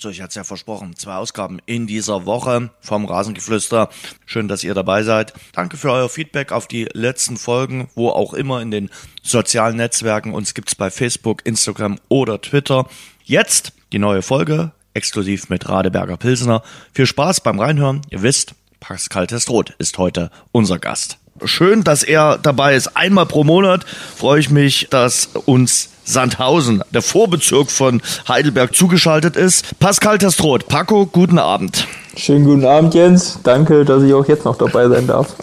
So, ich hatte es ja versprochen, zwei Ausgaben in dieser Woche vom Rasengeflüster. Schön, dass ihr dabei seid. Danke für euer Feedback auf die letzten Folgen, wo auch immer in den sozialen Netzwerken. Uns gibt's bei Facebook, Instagram oder Twitter. Jetzt die neue Folge, exklusiv mit Radeberger Pilsner. Viel Spaß beim Reinhören. Ihr wisst, Pascal Testroth ist heute unser Gast. Schön, dass er dabei ist. Einmal pro Monat freue ich mich, dass uns Sandhausen, der Vorbezirk von Heidelberg, zugeschaltet ist. Pascal Testroth, Paco, guten Abend. Schönen guten Abend, Jens. Danke, dass ich auch jetzt noch dabei sein darf.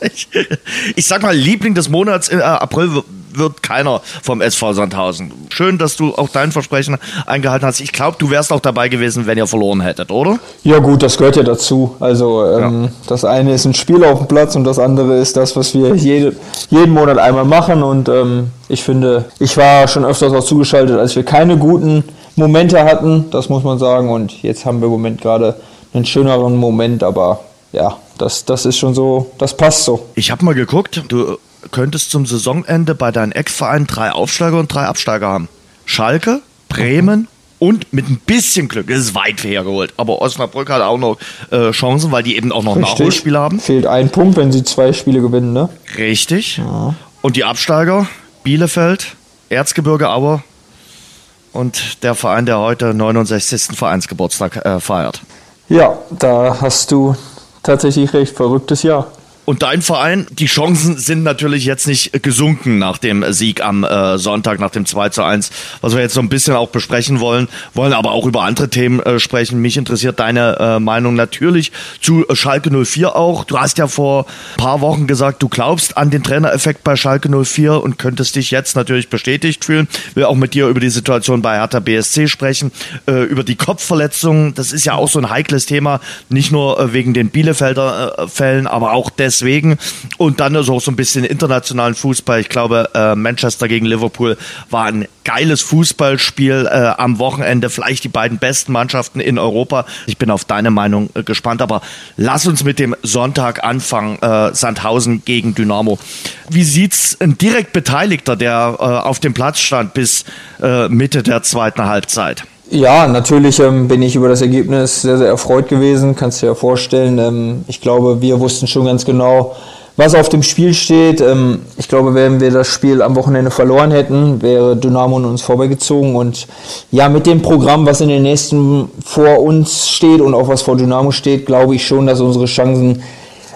ich, ich sag mal, Liebling des Monats im äh, April wird keiner vom SV Sandhausen. Schön, dass du auch dein Versprechen eingehalten hast. Ich glaube, du wärst auch dabei gewesen, wenn ihr verloren hättet, oder? Ja gut, das gehört ja dazu. Also ähm, ja. das eine ist ein Spiel auf dem Platz und das andere ist das, was wir jede, jeden Monat einmal machen. Und ähm, ich finde, ich war schon öfters auch zugeschaltet, als wir keine guten Momente hatten, das muss man sagen. Und jetzt haben wir im Moment gerade einen schöneren Moment, aber ja, das, das ist schon so, das passt so. Ich habe mal geguckt, du könntest zum Saisonende bei deinen Ex-Vereinen drei Aufsteiger und drei Absteiger haben. Schalke, Bremen und mit ein bisschen Glück, das ist weit hergeholt, aber Osnabrück hat auch noch äh, Chancen, weil die eben auch noch Richtig. Nachholspiele haben. Fehlt ein Punkt, wenn sie zwei Spiele gewinnen, ne? Richtig. Ja. Und die Absteiger, Bielefeld, Erzgebirge Aue und der Verein, der heute 69. Vereinsgeburtstag äh, feiert. Ja, da hast du tatsächlich recht, verrücktes Jahr. Und dein Verein, die Chancen sind natürlich jetzt nicht gesunken nach dem Sieg am äh, Sonntag, nach dem 2 zu 1, was wir jetzt so ein bisschen auch besprechen wollen, wollen aber auch über andere Themen äh, sprechen. Mich interessiert deine äh, Meinung natürlich zu Schalke 04 auch. Du hast ja vor paar Wochen gesagt, du glaubst an den Trainereffekt bei Schalke 04 und könntest dich jetzt natürlich bestätigt fühlen. Will auch mit dir über die Situation bei Hertha BSC sprechen, äh, über die Kopfverletzungen. Das ist ja auch so ein heikles Thema, nicht nur äh, wegen den Bielefelder äh, Fällen, aber auch des deswegen. Und dann ist auch so ein bisschen internationalen Fußball. Ich glaube, äh, Manchester gegen Liverpool war ein geiles Fußballspiel äh, am Wochenende. Vielleicht die beiden besten Mannschaften in Europa. Ich bin auf deine Meinung äh, gespannt. Aber lass uns mit dem Sonntag anfangen. Äh, Sandhausen gegen Dynamo. Wie sieht's ein direkt Beteiligter, der äh, auf dem Platz stand bis äh, Mitte der zweiten Halbzeit? Ja, natürlich ähm, bin ich über das Ergebnis sehr, sehr erfreut gewesen. Kannst du dir ja vorstellen. Ähm, ich glaube, wir wussten schon ganz genau, was auf dem Spiel steht. Ähm, ich glaube, wenn wir das Spiel am Wochenende verloren hätten, wäre Dynamo an uns vorbeigezogen. Und ja, mit dem Programm, was in den nächsten vor uns steht und auch was vor Dynamo steht, glaube ich schon, dass unsere Chancen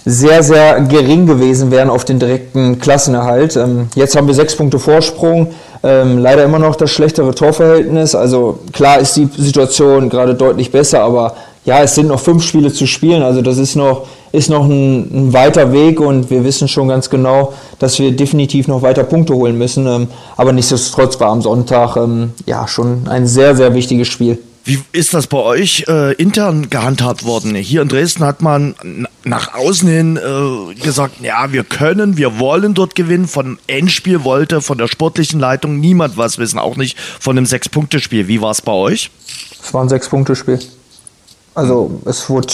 sehr, sehr gering gewesen wären auf den direkten Klassenerhalt. Ähm, jetzt haben wir sechs Punkte Vorsprung. Ähm, leider immer noch das schlechtere Torverhältnis. Also klar ist die Situation gerade deutlich besser, aber ja, es sind noch fünf Spiele zu spielen. Also das ist noch, ist noch ein, ein weiter Weg und wir wissen schon ganz genau, dass wir definitiv noch weiter Punkte holen müssen. Ähm, aber nichtsdestotrotz war am Sonntag ähm, ja schon ein sehr, sehr wichtiges Spiel. Wie ist das bei euch äh, intern gehandhabt worden? Hier in Dresden hat man nach außen hin äh, gesagt, ja, wir können, wir wollen dort gewinnen. Von Endspiel wollte von der sportlichen Leitung niemand was wissen, auch nicht von einem Sechs-Punkte-Spiel. Wie war es bei euch? Es war ein Sechs-Punkte-Spiel. Also es wurde,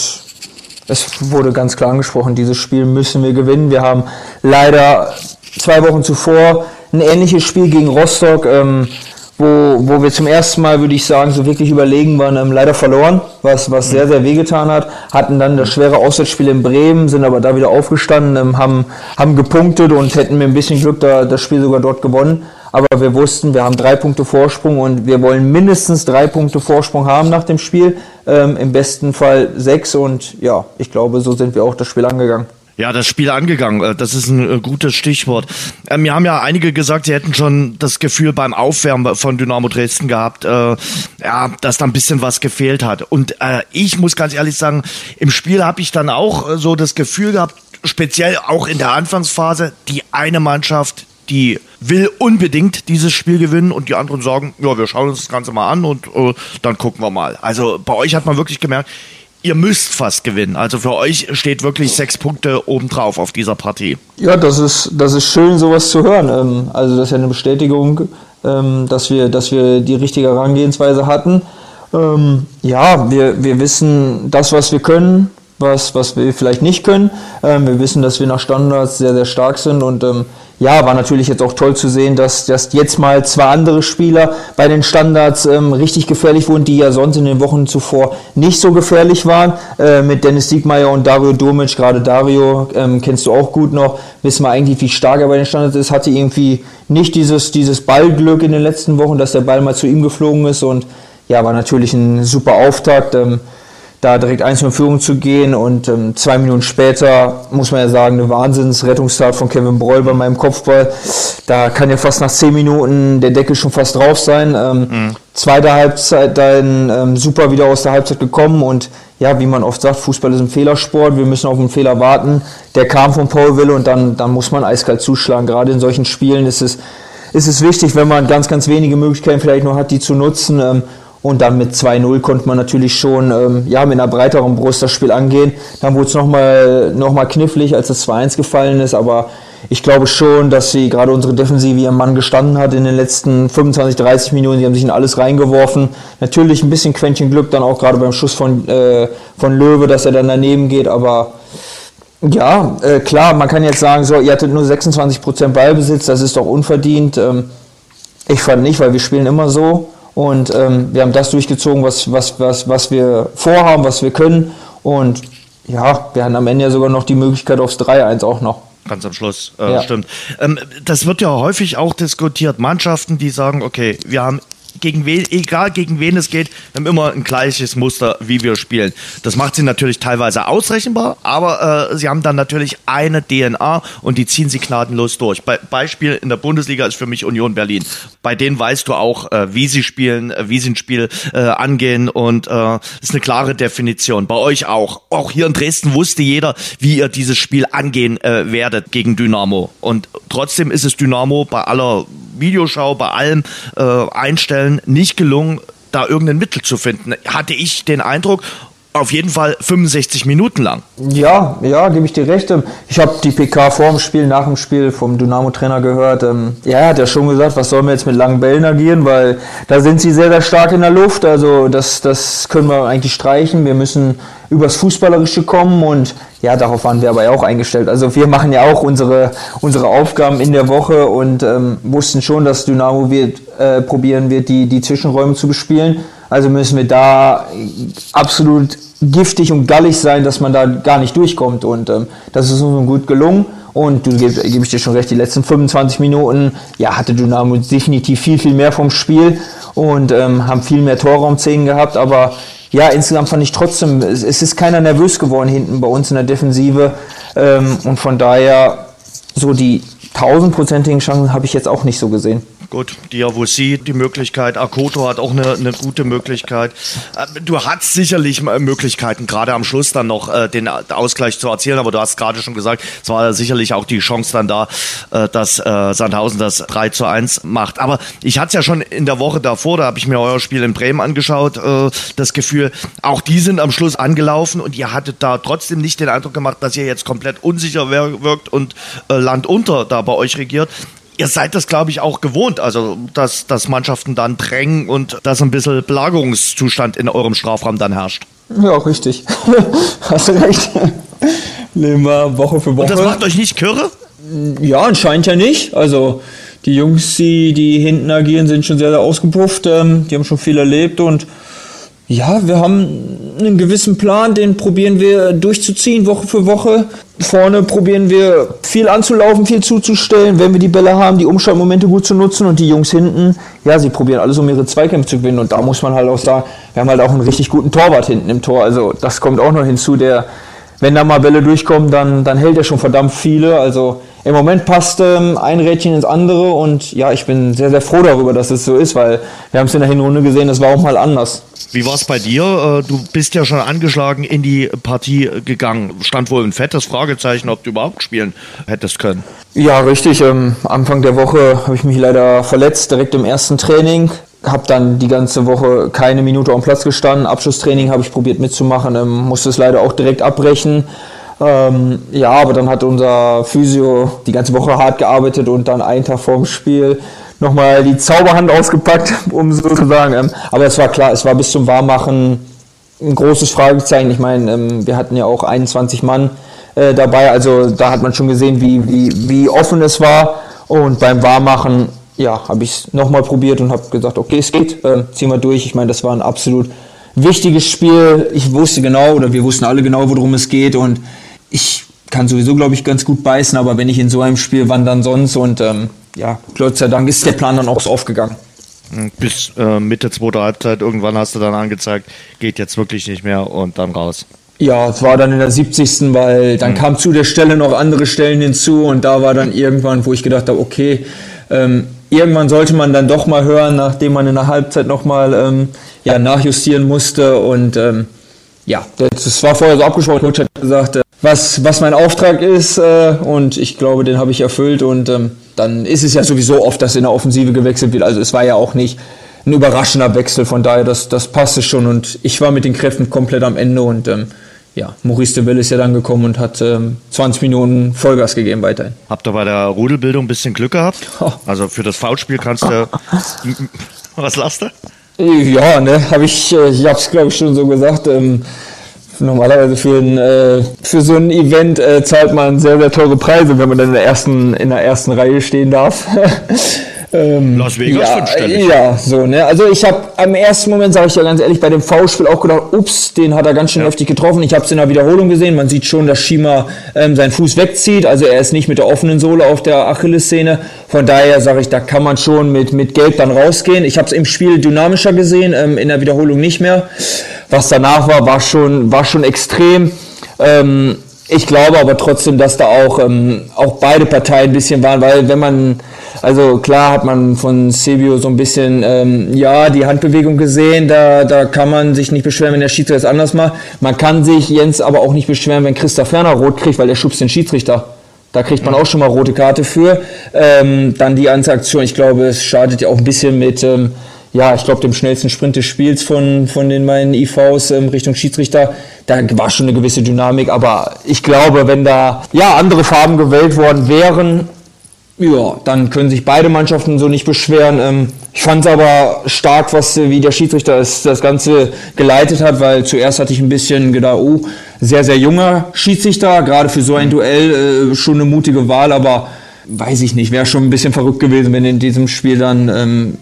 es wurde ganz klar angesprochen, dieses Spiel müssen wir gewinnen. Wir haben leider zwei Wochen zuvor ein ähnliches Spiel gegen Rostock ähm, wo, wo wir zum ersten Mal, würde ich sagen, so wirklich überlegen waren, ähm, leider verloren, was, was sehr, sehr wehgetan hat. Hatten dann das schwere Auswärtsspiel in Bremen, sind aber da wieder aufgestanden, ähm, haben, haben gepunktet und hätten mit ein bisschen Glück da, das Spiel sogar dort gewonnen. Aber wir wussten, wir haben drei Punkte Vorsprung und wir wollen mindestens drei Punkte Vorsprung haben nach dem Spiel. Ähm, Im besten Fall sechs und ja, ich glaube, so sind wir auch das Spiel angegangen. Ja, das Spiel angegangen, äh, das ist ein äh, gutes Stichwort. Äh, mir haben ja einige gesagt, sie hätten schon das Gefühl beim Aufwärmen von Dynamo Dresden gehabt, äh, ja, dass da ein bisschen was gefehlt hat. Und äh, ich muss ganz ehrlich sagen, im Spiel habe ich dann auch so das Gefühl gehabt, speziell auch in der Anfangsphase, die eine Mannschaft, die will unbedingt dieses Spiel gewinnen und die anderen sagen, ja, wir schauen uns das Ganze mal an und äh, dann gucken wir mal. Also bei euch hat man wirklich gemerkt, ihr müsst fast gewinnen. Also für euch steht wirklich sechs Punkte obendrauf auf dieser Partie. Ja, das ist, das ist schön, sowas zu hören. Ähm, also das ist ja eine Bestätigung, ähm, dass wir, dass wir die richtige Herangehensweise hatten. Ähm, ja, wir, wir wissen das, was wir können, was, was wir vielleicht nicht können. Wir wissen, dass wir nach Standards sehr, sehr stark sind und ja, war natürlich jetzt auch toll zu sehen, dass, dass jetzt mal zwei andere Spieler bei den Standards ähm, richtig gefährlich wurden, die ja sonst in den Wochen zuvor nicht so gefährlich waren. Äh, mit Dennis Siegmeier und Dario Domic, gerade Dario ähm, kennst du auch gut noch, wissen wir eigentlich, wie stark er bei den Standards ist, hatte irgendwie nicht dieses, dieses Ballglück in den letzten Wochen, dass der Ball mal zu ihm geflogen ist und ja, war natürlich ein super Auftakt. Ähm, da direkt eins in Führung zu gehen und ähm, zwei Minuten später muss man ja sagen, eine Wahnsinnsrettungstat von Kevin Breul bei meinem Kopfball. Da kann ja fast nach zehn Minuten der Deckel schon fast drauf sein. Ähm, mhm. Zweite Halbzeit dann ähm, super wieder aus der Halbzeit gekommen und ja, wie man oft sagt, Fußball ist ein Fehlersport, wir müssen auf einen Fehler warten. Der kam von Paul Wille und dann, dann muss man eiskalt zuschlagen. Gerade in solchen Spielen ist es, ist es wichtig, wenn man ganz, ganz wenige Möglichkeiten vielleicht noch hat, die zu nutzen. Ähm, und dann mit 2-0 konnte man natürlich schon ähm, ja, mit einer breiteren Brust das Spiel angehen. Dann wurde es nochmal noch mal knifflig, als das 2-1 gefallen ist. Aber ich glaube schon, dass sie gerade unsere Defensive ihren Mann gestanden hat in den letzten 25, 30 Minuten. Sie haben sich in alles reingeworfen. Natürlich ein bisschen Quäntchen Glück dann auch gerade beim Schuss von, äh, von Löwe, dass er dann daneben geht. Aber ja, äh, klar, man kann jetzt sagen, so, ihr hattet nur 26% Ballbesitz, das ist doch unverdient. Ähm, ich fand nicht, weil wir spielen immer so. Und ähm, wir haben das durchgezogen, was, was, was, was wir vorhaben, was wir können. Und ja, wir hatten am Ende ja sogar noch die Möglichkeit aufs 3-1 auch noch. Ganz am Schluss, äh, ja. stimmt. Ähm, das wird ja häufig auch diskutiert. Mannschaften, die sagen, okay, wir haben gegen wen, egal gegen wen es geht, wir haben immer ein gleiches Muster, wie wir spielen. Das macht sie natürlich teilweise ausrechenbar, aber äh, sie haben dann natürlich eine DNA und die ziehen sie gnadenlos durch. Be Beispiel in der Bundesliga ist für mich Union Berlin. Bei denen weißt du auch, äh, wie sie spielen, äh, wie sie ein Spiel äh, angehen und äh, ist eine klare Definition. Bei euch auch. Auch hier in Dresden wusste jeder, wie ihr dieses Spiel angehen äh, werdet gegen Dynamo. Und trotzdem ist es Dynamo bei aller Videoschau, bei allem äh, Einstellen nicht gelungen, da irgendein Mittel zu finden. Hatte ich den Eindruck, auf jeden Fall 65 Minuten lang. Ja, ja, gebe ich dir recht. Ich habe die PK vor dem Spiel, nach dem Spiel vom Dynamo-Trainer gehört. Ähm, ja, er hat ja schon gesagt, was sollen wir jetzt mit langen Bällen agieren, weil da sind sie sehr, sehr stark in der Luft. Also das, das können wir eigentlich streichen. Wir müssen übers Fußballerische kommen und ja, darauf waren wir aber auch eingestellt. Also wir machen ja auch unsere, unsere Aufgaben in der Woche und ähm, wussten schon, dass Dynamo wird, äh, probieren wird, die, die Zwischenräume zu bespielen. Also müssen wir da absolut giftig und gallig sein, dass man da gar nicht durchkommt. Und ähm, das ist uns gut gelungen. Und du gebe geb ich dir schon recht, die letzten 25 Minuten, ja, hatte Dynamo definitiv viel, viel mehr vom Spiel und ähm, haben viel mehr Torraumszenen gehabt. Aber ja, insgesamt fand ich trotzdem, es, es ist keiner nervös geworden hinten bei uns in der Defensive. Ähm, und von daher, so die tausendprozentigen Chancen habe ich jetzt auch nicht so gesehen. Gut, Diavosi, die Möglichkeit, Akoto hat auch eine, eine gute Möglichkeit. Äh, du hast sicherlich Möglichkeiten, gerade am Schluss dann noch äh, den Ausgleich zu erzielen, aber du hast gerade schon gesagt, es war sicherlich auch die Chance dann da, äh, dass äh, Sandhausen das 3 zu 1 macht. Aber ich hatte es ja schon in der Woche davor, da habe ich mir euer Spiel in Bremen angeschaut, das Gefühl, auch die sind am Schluss angelaufen und ihr hattet da trotzdem nicht den Eindruck gemacht, dass ihr jetzt komplett unsicher wirkt und äh, landunter da bei euch regiert ihr seid das, glaube ich, auch gewohnt, also dass, dass Mannschaften dann drängen und dass ein bisschen Belagerungszustand in eurem Strafraum dann herrscht. Ja, richtig. Hast du recht. Leben wir Woche für Woche. Und das macht euch nicht Kürre? Ja, anscheinend ja nicht. Also die Jungs, die, die hinten agieren, sind schon sehr, sehr ausgepufft. Ähm, die haben schon viel erlebt und ja, wir haben einen gewissen Plan, den probieren wir durchzuziehen, Woche für Woche. Vorne probieren wir viel anzulaufen, viel zuzustellen, wenn wir die Bälle haben, die Umschaltmomente gut zu nutzen und die Jungs hinten, ja, sie probieren alles, um ihre Zweikämpfe zu gewinnen. Und da muss man halt auch sagen, wir haben halt auch einen richtig guten Torwart hinten im Tor, also das kommt auch noch hinzu, der, wenn da mal Bälle durchkommen, dann, dann hält er schon verdammt viele, also im Moment passt ähm, ein Rädchen ins andere und ja, ich bin sehr, sehr froh darüber, dass es so ist, weil wir haben es in der Hinrunde gesehen, das war auch mal anders. Wie war es bei dir? Äh, du bist ja schon angeschlagen in die Partie gegangen. Stand wohl ein fettes Fragezeichen, ob du überhaupt spielen hättest können. Ja, richtig. Ähm, Anfang der Woche habe ich mich leider verletzt, direkt im ersten Training. Habe dann die ganze Woche keine Minute am Platz gestanden. Abschlusstraining habe ich probiert mitzumachen, ähm, musste es leider auch direkt abbrechen. Ähm, ja, aber dann hat unser Physio die ganze Woche hart gearbeitet und dann einen Tag vorm Spiel nochmal die Zauberhand ausgepackt, um sozusagen. Ähm, aber es war klar, es war bis zum Warmmachen ein großes Fragezeichen. Ich meine, ähm, wir hatten ja auch 21 Mann äh, dabei, also da hat man schon gesehen, wie, wie, wie offen es war. Und beim Warmmachen, ja, habe ich es nochmal probiert und habe gesagt, okay, es geht, äh, ziehen wir durch. Ich meine, das war ein absolut wichtiges Spiel. Ich wusste genau, oder wir wussten alle genau, worum es geht. Und ich kann sowieso, glaube ich, ganz gut beißen, aber wenn ich in so einem Spiel wandern sonst und ähm, ja, Gott sei Dank ist der Plan dann auch so aufgegangen. Bis äh, Mitte zweiter Halbzeit, irgendwann hast du dann angezeigt, geht jetzt wirklich nicht mehr und dann raus. Ja, es war dann in der 70. weil dann mhm. kam zu der Stelle noch andere Stellen hinzu und da war dann irgendwann, wo ich gedacht habe, okay, ähm, irgendwann sollte man dann doch mal hören, nachdem man in der Halbzeit nochmal ähm, ja, nachjustieren musste. Und ähm, ja, das war vorher so abgesprochen. Coach hat gesagt, äh, was, was mein Auftrag ist äh, und ich glaube, den habe ich erfüllt. Und ähm, dann ist es ja sowieso oft, dass in der Offensive gewechselt wird. Also es war ja auch nicht ein überraschender Wechsel, von daher, das, das passte schon. Und ich war mit den Kräften komplett am Ende. Und ähm, ja, Maurice de Ville ist ja dann gekommen und hat ähm, 20 Minuten Vollgas gegeben weiterhin. Habt ihr bei der Rudelbildung ein bisschen Glück gehabt? Oh. Also für das Foulspiel kannst du... was lasst du? Ja, ne, habe ich, äh, ich habe es glaube ich schon so gesagt. Ähm, normalerweise für, ein, äh, für so ein Event äh, zahlt man sehr, sehr teure Preise, wenn man dann in der ersten, in der ersten Reihe stehen darf. Ähm, Las Vegas ja, fünfstellig. Ja, so, ne? Also ich habe am ersten Moment, sage ich ja ganz ehrlich, bei dem V-Spiel auch gedacht, ups, den hat er ganz schön ja. heftig getroffen. Ich habe es in der Wiederholung gesehen. Man sieht schon, dass Schima ähm, seinen Fuß wegzieht. Also er ist nicht mit der offenen Sohle auf der Achillessehne. Von daher sage ich, da kann man schon mit, mit Gelb dann rausgehen. Ich habe es im Spiel dynamischer gesehen, ähm, in der Wiederholung nicht mehr. Was danach war, war schon, war schon extrem. Ähm, ich glaube aber trotzdem, dass da auch, ähm, auch beide Parteien ein bisschen waren, weil wenn man also klar hat man von Sebio so ein bisschen, ähm, ja, die Handbewegung gesehen, da, da kann man sich nicht beschweren, wenn der Schiedsrichter es anders macht. Man kann sich Jens aber auch nicht beschweren, wenn Christa Ferner rot kriegt, weil er schubst den Schiedsrichter. Da kriegt man auch schon mal rote Karte für. Ähm, dann die ganze Aktion, ich glaube, es schadet ja auch ein bisschen mit, ähm, ja, ich glaube, dem schnellsten Sprint des Spiels von, von den meinen IVs ähm, Richtung Schiedsrichter. Da war schon eine gewisse Dynamik, aber ich glaube, wenn da ja andere Farben gewählt worden wären, ja, dann können sich beide Mannschaften so nicht beschweren. Ähm, ich fand es aber stark, was wie der Schiedsrichter das, das Ganze geleitet hat, weil zuerst hatte ich ein bisschen gedacht, oh, sehr, sehr junger Schiedsrichter, gerade für so ein Duell äh, schon eine mutige Wahl, aber weiß ich nicht, wäre schon ein bisschen verrückt gewesen, wenn in diesem Spiel dann ähm,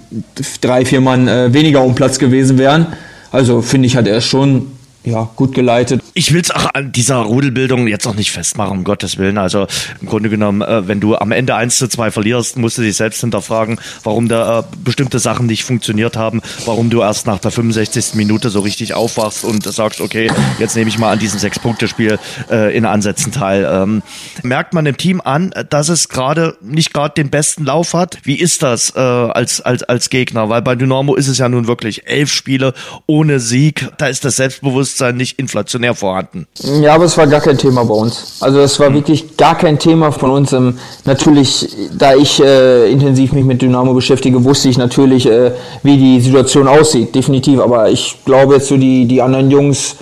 drei, vier Mann äh, weniger um Platz gewesen wären. Also finde ich, hat er schon ja, gut geleitet. Ich will es auch an dieser Rudelbildung jetzt auch nicht festmachen, um Gottes Willen. Also im Grunde genommen, äh, wenn du am Ende 1 zu 2 verlierst, musst du dich selbst hinterfragen, warum da äh, bestimmte Sachen nicht funktioniert haben, warum du erst nach der 65. Minute so richtig aufwachst und sagst, okay, jetzt nehme ich mal an diesem Sechs-Punkte-Spiel äh, in Ansätzen teil. Ähm, merkt man dem Team an, dass es gerade nicht gerade den besten Lauf hat? Wie ist das äh, als, als, als Gegner? Weil bei Dynamo ist es ja nun wirklich elf Spiele ohne Sieg. Da ist das Selbstbewusstsein Bewusstsein nicht inflationär vorhanden. Ja, aber es war gar kein Thema bei uns. Also es war mhm. wirklich gar kein Thema von uns. Ähm, natürlich, da ich äh, intensiv mich mit Dynamo beschäftige, wusste ich natürlich, äh, wie die Situation aussieht, definitiv. Aber ich glaube jetzt so die, die anderen Jungs,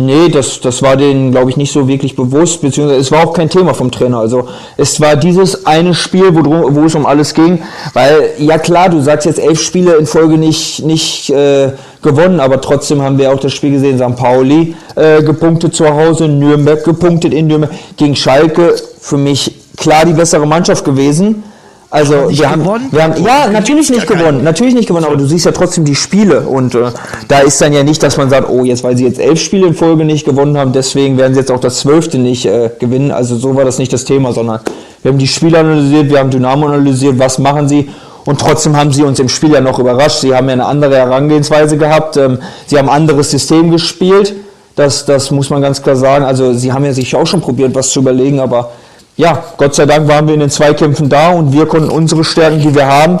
Nee, das, das war denen, glaube ich, nicht so wirklich bewusst, beziehungsweise es war auch kein Thema vom Trainer. Also es war dieses eine Spiel, wo, wo es um alles ging, weil, ja klar, du sagst jetzt elf Spiele in Folge nicht, nicht äh, gewonnen, aber trotzdem haben wir auch das Spiel gesehen, St. Pauli äh, gepunktet zu Hause, Nürnberg gepunktet in Nürnberg, gegen Schalke für mich klar die bessere Mannschaft gewesen. Also wir haben, wir haben, ja natürlich nicht gewonnen, natürlich nicht gewonnen, aber du siehst ja trotzdem die Spiele und äh, da ist dann ja nicht, dass man sagt, oh jetzt, weil sie jetzt elf Spiele in Folge nicht gewonnen haben, deswegen werden sie jetzt auch das zwölfte nicht äh, gewinnen. Also so war das nicht das Thema, sondern wir haben die Spiele analysiert, wir haben Dynamo analysiert, was machen sie und trotzdem haben sie uns im Spiel ja noch überrascht. Sie haben ja eine andere Herangehensweise gehabt, ähm, sie haben ein anderes System gespielt. Das, das muss man ganz klar sagen. Also sie haben ja sich auch schon probiert, was zu überlegen, aber ja, Gott sei Dank waren wir in den Zweikämpfen da und wir konnten unsere Stärken, die wir haben,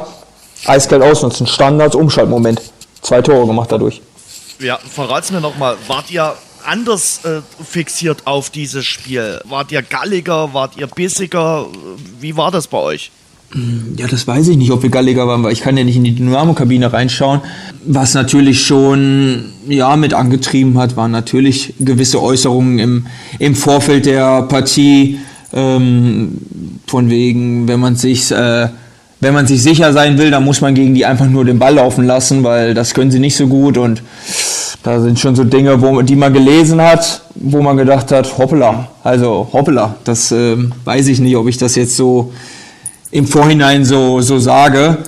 eiskalt ausnutzen. Standards, Umschaltmoment. Zwei Tore gemacht dadurch. Ja, verrat's mir nochmal, wart ihr anders äh, fixiert auf dieses Spiel? Wart ihr galliger, wart ihr bissiger? Wie war das bei euch? Ja, das weiß ich nicht, ob wir galliger waren, weil ich kann ja nicht in die Dynamo-Kabine reinschauen. Was natürlich schon ja mit angetrieben hat, waren natürlich gewisse Äußerungen im, im Vorfeld der Partie ähm, von wegen, wenn man sich äh, wenn man sich sicher sein will, dann muss man gegen die einfach nur den Ball laufen lassen, weil das können sie nicht so gut und da sind schon so Dinge, wo, die man gelesen hat, wo man gedacht hat, hoppla, also hoppla, das äh, weiß ich nicht, ob ich das jetzt so im Vorhinein so, so sage.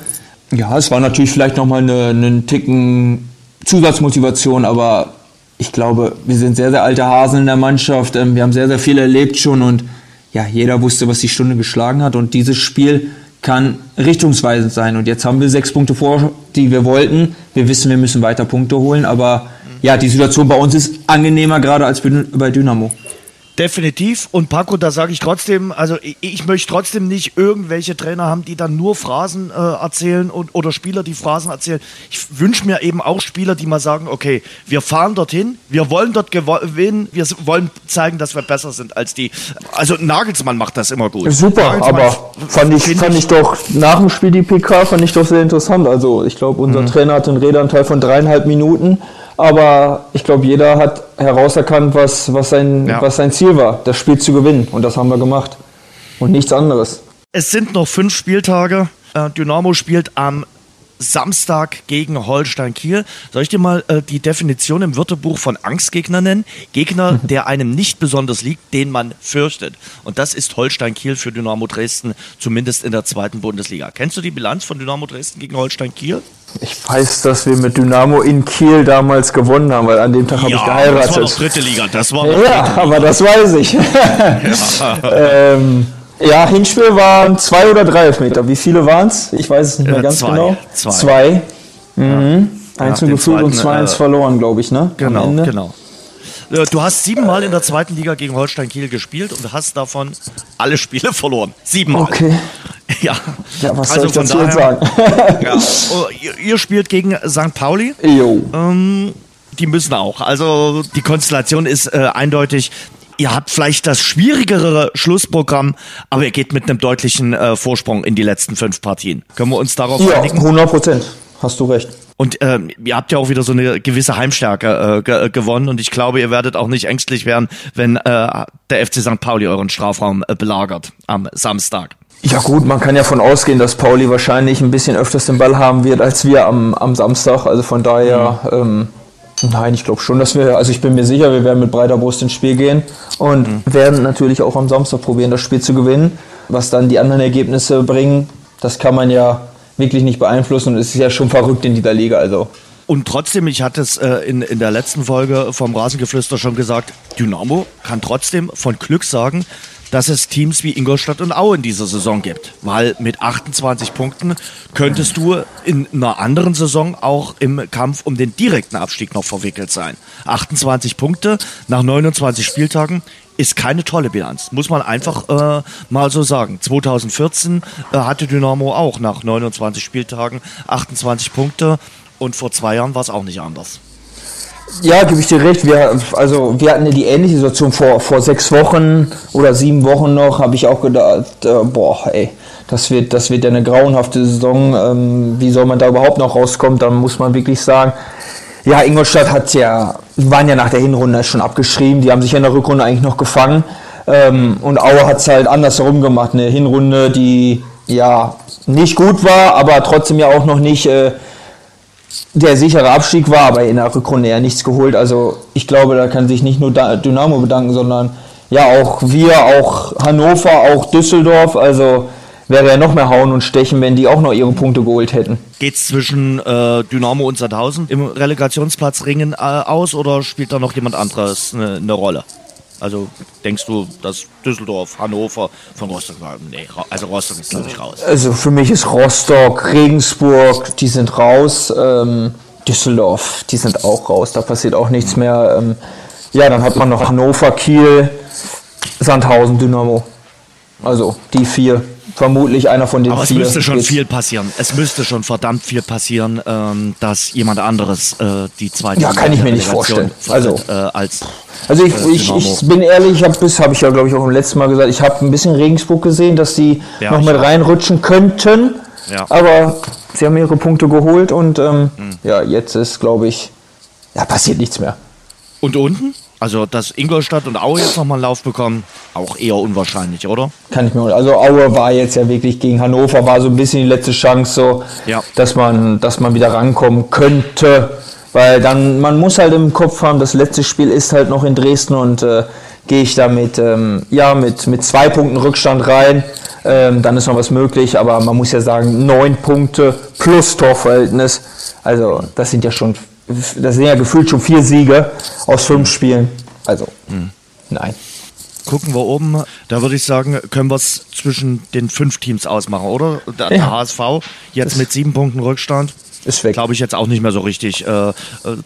Ja, es war natürlich vielleicht nochmal eine, einen Ticken Zusatzmotivation, aber ich glaube, wir sind sehr, sehr alte Hasen in der Mannschaft. Ähm, wir haben sehr, sehr viel erlebt schon und ja, jeder wusste, was die Stunde geschlagen hat. Und dieses Spiel kann richtungsweisend sein. Und jetzt haben wir sechs Punkte vor, die wir wollten. Wir wissen, wir müssen weiter Punkte holen, aber ja, die Situation bei uns ist angenehmer gerade als bei Dynamo. Definitiv. Und Paco, da sage ich trotzdem, also ich, ich, möchte trotzdem nicht irgendwelche Trainer haben, die dann nur Phrasen äh, erzählen und, oder Spieler, die Phrasen erzählen. Ich wünsche mir eben auch Spieler, die mal sagen, okay, wir fahren dorthin, wir wollen dort gewinnen, wir wollen zeigen, dass wir besser sind als die. Also Nagelsmann macht das immer gut. Super, aber fand ich, fand ich doch nach dem Spiel die PK, fand ich doch sehr interessant. Also ich glaube, unser mhm. Trainer hat einen Redeanteil von dreieinhalb Minuten aber ich glaube, jeder hat herauserkannt, was, was, sein, ja. was sein Ziel war, das Spiel zu gewinnen. Und das haben wir gemacht. Und nichts anderes. Es sind noch fünf Spieltage. Äh, Dynamo spielt am Samstag gegen Holstein Kiel. Soll ich dir mal äh, die Definition im Wörterbuch von Angstgegner nennen? Gegner, der einem nicht besonders liegt, den man fürchtet. Und das ist Holstein Kiel für Dynamo Dresden, zumindest in der zweiten Bundesliga. Kennst du die Bilanz von Dynamo Dresden gegen Holstein Kiel? Ich weiß, dass wir mit Dynamo in Kiel damals gewonnen haben, weil an dem Tag ja, habe ich geheiratet. Das war doch dritte Liga, das war Ja, aber das weiß ich. ja. ähm, ja, Hinspiel waren zwei oder drei Elfmeter. Wie viele waren es? Ich weiß es nicht mehr äh, ganz zwei. genau. Zwei. zwei. Mhm. Ja. Eins gefühlt und zwei eins äh, verloren, glaube ich, ne? Genau, genau. Äh, du hast siebenmal in der zweiten Liga gegen Holstein Kiel gespielt und hast davon alle Spiele verloren. Siebenmal. Okay. Ja, ja was also soll ich dazu daher, sagen? ja. Oh, ihr, ihr, spielt gegen St. Pauli. Jo. Ähm, die müssen auch. Also die Konstellation ist äh, eindeutig ihr habt vielleicht das schwierigere Schlussprogramm, aber ihr geht mit einem deutlichen äh, Vorsprung in die letzten fünf Partien. Können wir uns darauf ja, einigen? 100 Prozent. Hast du recht. Und äh, ihr habt ja auch wieder so eine gewisse Heimstärke äh, ge gewonnen und ich glaube, ihr werdet auch nicht ängstlich werden, wenn äh, der FC St. Pauli euren Strafraum äh, belagert am Samstag. Ja gut, man kann ja von ausgehen, dass Pauli wahrscheinlich ein bisschen öfters den Ball haben wird als wir am, am Samstag. Also von daher mhm. ähm, Nein, ich glaube schon, dass wir, also ich bin mir sicher, wir werden mit breiter Brust ins Spiel gehen und mhm. werden natürlich auch am Samstag probieren, das Spiel zu gewinnen. Was dann die anderen Ergebnisse bringen, das kann man ja wirklich nicht beeinflussen und es ist ja schon verrückt in dieser Liga. Also. Und trotzdem, ich hatte es äh, in, in der letzten Folge vom Rasengeflüster schon gesagt, Dynamo kann trotzdem von Glück sagen, dass es Teams wie Ingolstadt und Aue in dieser Saison gibt. Weil mit 28 Punkten könntest du in einer anderen Saison auch im Kampf um den direkten Abstieg noch verwickelt sein. 28 Punkte nach 29 Spieltagen ist keine tolle Bilanz, muss man einfach äh, mal so sagen. 2014 äh, hatte Dynamo auch nach 29 Spieltagen 28 Punkte und vor zwei Jahren war es auch nicht anders. Ja, gebe ich dir recht. Wir, also, wir hatten ja die ähnliche Situation vor, vor sechs Wochen oder sieben Wochen noch, habe ich auch gedacht, äh, boah, ey, das wird, das wird ja eine grauenhafte Saison. Ähm, wie soll man da überhaupt noch rauskommen? Dann muss man wirklich sagen, ja, Ingolstadt hat ja, waren ja nach der Hinrunde schon abgeschrieben. Die haben sich ja in der Rückrunde eigentlich noch gefangen. Ähm, und Aue hat es halt andersherum gemacht. Eine Hinrunde, die ja nicht gut war, aber trotzdem ja auch noch nicht äh, der sichere Abstieg war, aber in der Rückrunde ja nichts geholt. Also ich glaube, da kann sich nicht nur Dynamo bedanken, sondern ja auch wir, auch Hannover, auch Düsseldorf. Also wäre ja noch mehr hauen und stechen, wenn die auch noch ihre Punkte geholt hätten. Geht es zwischen äh, Dynamo und Sandhausen im Relegationsplatzringen äh, aus oder spielt da noch jemand anderes eine, eine Rolle? Also denkst du, dass Düsseldorf, Hannover von Rostock? Nee, also Rostock ist, glaube ich, raus. Also für mich ist Rostock, Regensburg, die sind raus. Ähm, Düsseldorf, die sind auch raus. Da passiert auch nichts mehr. Ähm, ja, dann hat man noch Hannover, Kiel, Sandhausen, Dynamo. Also die vier vermutlich einer von den Aber vier. es müsste schon viel passieren. Es müsste schon verdammt viel passieren, ähm, dass jemand anderes äh, die zweite. Ja, kann ich mir nicht vorstellen. Also äh, als. Also ich, ich, ich, bin ehrlich, ich habe bis habe ich ja glaube ich auch im letzten Mal gesagt, ich habe ein bisschen Regensburg gesehen, dass sie ja, noch mit reinrutschen könnten. Ja. Aber sie haben ihre Punkte geholt und ähm, mhm. ja, jetzt ist glaube ich, ja passiert nichts mehr. Und unten? Also, dass Ingolstadt und Aue jetzt nochmal einen Lauf bekommen, auch eher unwahrscheinlich, oder? Kann ich mir Also Aue war jetzt ja wirklich gegen Hannover, war so ein bisschen die letzte Chance, so, ja. dass, man, dass man wieder rankommen könnte. Weil dann, man muss halt im Kopf haben, das letzte Spiel ist halt noch in Dresden und äh, gehe ich da mit, ähm, ja, mit, mit zwei Punkten Rückstand rein. Ähm, dann ist noch was möglich, aber man muss ja sagen, neun Punkte plus Torverhältnis. Also das sind ja schon, das sind ja gefühlt schon vier Siege aus fünf Spielen. Also mhm. nein. Gucken wir oben, da würde ich sagen, können wir es zwischen den fünf Teams ausmachen, oder? Der, ja. HSV jetzt das mit sieben Punkten Rückstand. Ist weg. Glaube ich jetzt auch nicht mehr so richtig äh, äh